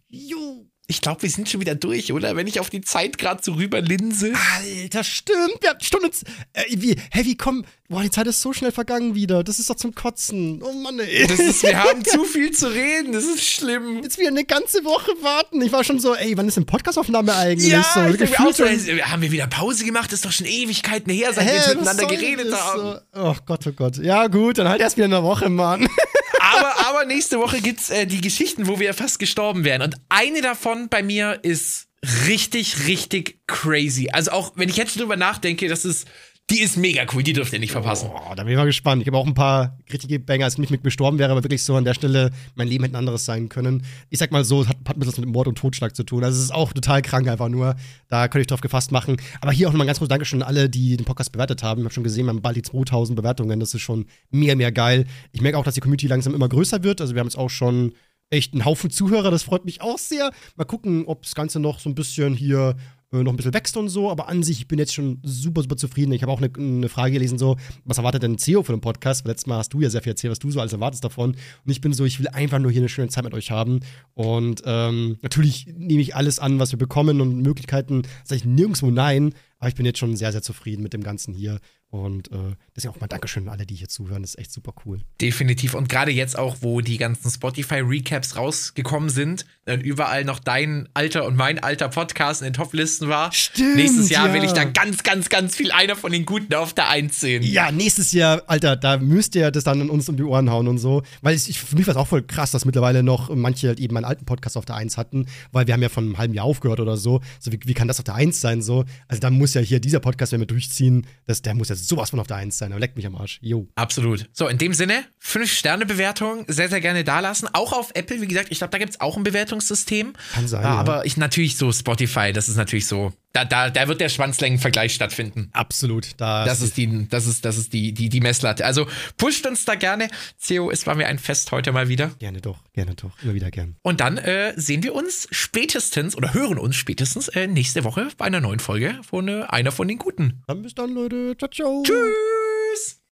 Jo. Ich glaube, wir sind schon wieder durch, oder? Wenn ich auf die Zeit gerade so rüber linse. Alter, stimmt. Wir haben Stunde. Äh, wie, hey, wie komm. Boah, die Zeit ist so schnell vergangen wieder. Das ist doch zum Kotzen. Oh Mann, ey. Das ist, wir haben zu viel zu reden. Das ist schlimm. Jetzt wieder eine ganze Woche warten. Ich war schon so, ey, wann ist denn Podcastaufnahme eigentlich? Ja, so, ich denke auch so, haben wir wieder Pause gemacht? Das ist doch schon Ewigkeiten her, seit Hä, wir jetzt miteinander geredet haben. So? Oh Gott, oh Gott. Ja, gut, dann halt erst wieder eine Woche, Mann. aber, aber nächste Woche gibt's äh, die Geschichten, wo wir fast gestorben wären. Und eine davon bei mir ist richtig, richtig crazy. Also auch, wenn ich jetzt drüber nachdenke, das ist, die ist mega cool, die dürft ihr nicht verpassen. Boah, da bin ich mal gespannt. Ich habe auch ein paar richtige Banger, als ich nicht mit gestorben wäre, aber wirklich so an der Stelle, mein Leben hätte ein anderes sein können. Ich sag mal so, hat, hat ein bisschen mit Mord und Totschlag zu tun. Also es ist auch total krank einfach nur. Da könnte ich drauf gefasst machen. Aber hier auch nochmal ein ganz großes Dankeschön an alle, die den Podcast bewertet haben. Ich habe schon gesehen, wir haben bald die 2000 Bewertungen. Das ist schon mehr, mehr geil. Ich merke auch, dass die Community langsam immer größer wird. Also wir haben jetzt auch schon echt einen Haufen Zuhörer. Das freut mich auch sehr. Mal gucken, ob das Ganze noch so ein bisschen hier noch ein bisschen wächst und so, aber an sich, ich bin jetzt schon super, super zufrieden. Ich habe auch eine, eine Frage gelesen, so, was erwartet denn CEO von dem Podcast? Weil letztes Mal hast du ja sehr viel erzählt, was du so alles erwartest davon. Und ich bin so, ich will einfach nur hier eine schöne Zeit mit euch haben. Und ähm, natürlich nehme ich alles an, was wir bekommen und Möglichkeiten, sage ich nirgendwo nein. Aber ich bin jetzt schon sehr, sehr zufrieden mit dem Ganzen hier. Und äh, deswegen auch mal Dankeschön an alle, die hier zuhören. Das ist echt super cool. Definitiv. Und gerade jetzt auch, wo die ganzen Spotify-Recaps rausgekommen sind, dann überall noch dein alter und mein alter Podcast in den Top-Listen war. Stimmt, Nächstes Jahr ja. will ich dann ganz, ganz, ganz viel einer von den Guten auf der Eins sehen. Ja, nächstes Jahr, Alter, da müsst ihr das dann uns um die Ohren hauen und so. Weil ich, für mich war es auch voll krass, dass mittlerweile noch manche halt eben meinen alten Podcast auf der Eins hatten, weil wir haben ja von einem halben Jahr aufgehört oder so. So, wie, wie kann das auf der Eins sein? So? Also da muss ja hier dieser Podcast, wenn wir durchziehen, das, der muss ja sowas von auf der Eins sein. Aber leckt mich am Arsch. Jo. Absolut. So, in dem Sinne, 5-Sterne-Bewertung sehr, sehr gerne dalassen. Auch auf Apple, wie gesagt, ich glaube, da gibt es auch ein Bewertungssystem. Kann sein, Ja, ja. aber ich natürlich so Spotify, das ist natürlich so. Da, da, da wird der Schwanzlängenvergleich stattfinden. Absolut. Da Das ist die, das ist, das ist die, die, die Messlatte. Also pusht uns da gerne. Theo, es war mir ein Fest heute mal wieder. Gerne doch, gerne doch. Immer wieder gern. Und dann äh, sehen wir uns spätestens oder hören uns spätestens äh, nächste Woche bei einer neuen Folge von äh, einer von den Guten. Dann bis dann, Leute. Ciao, ciao. Tschüss!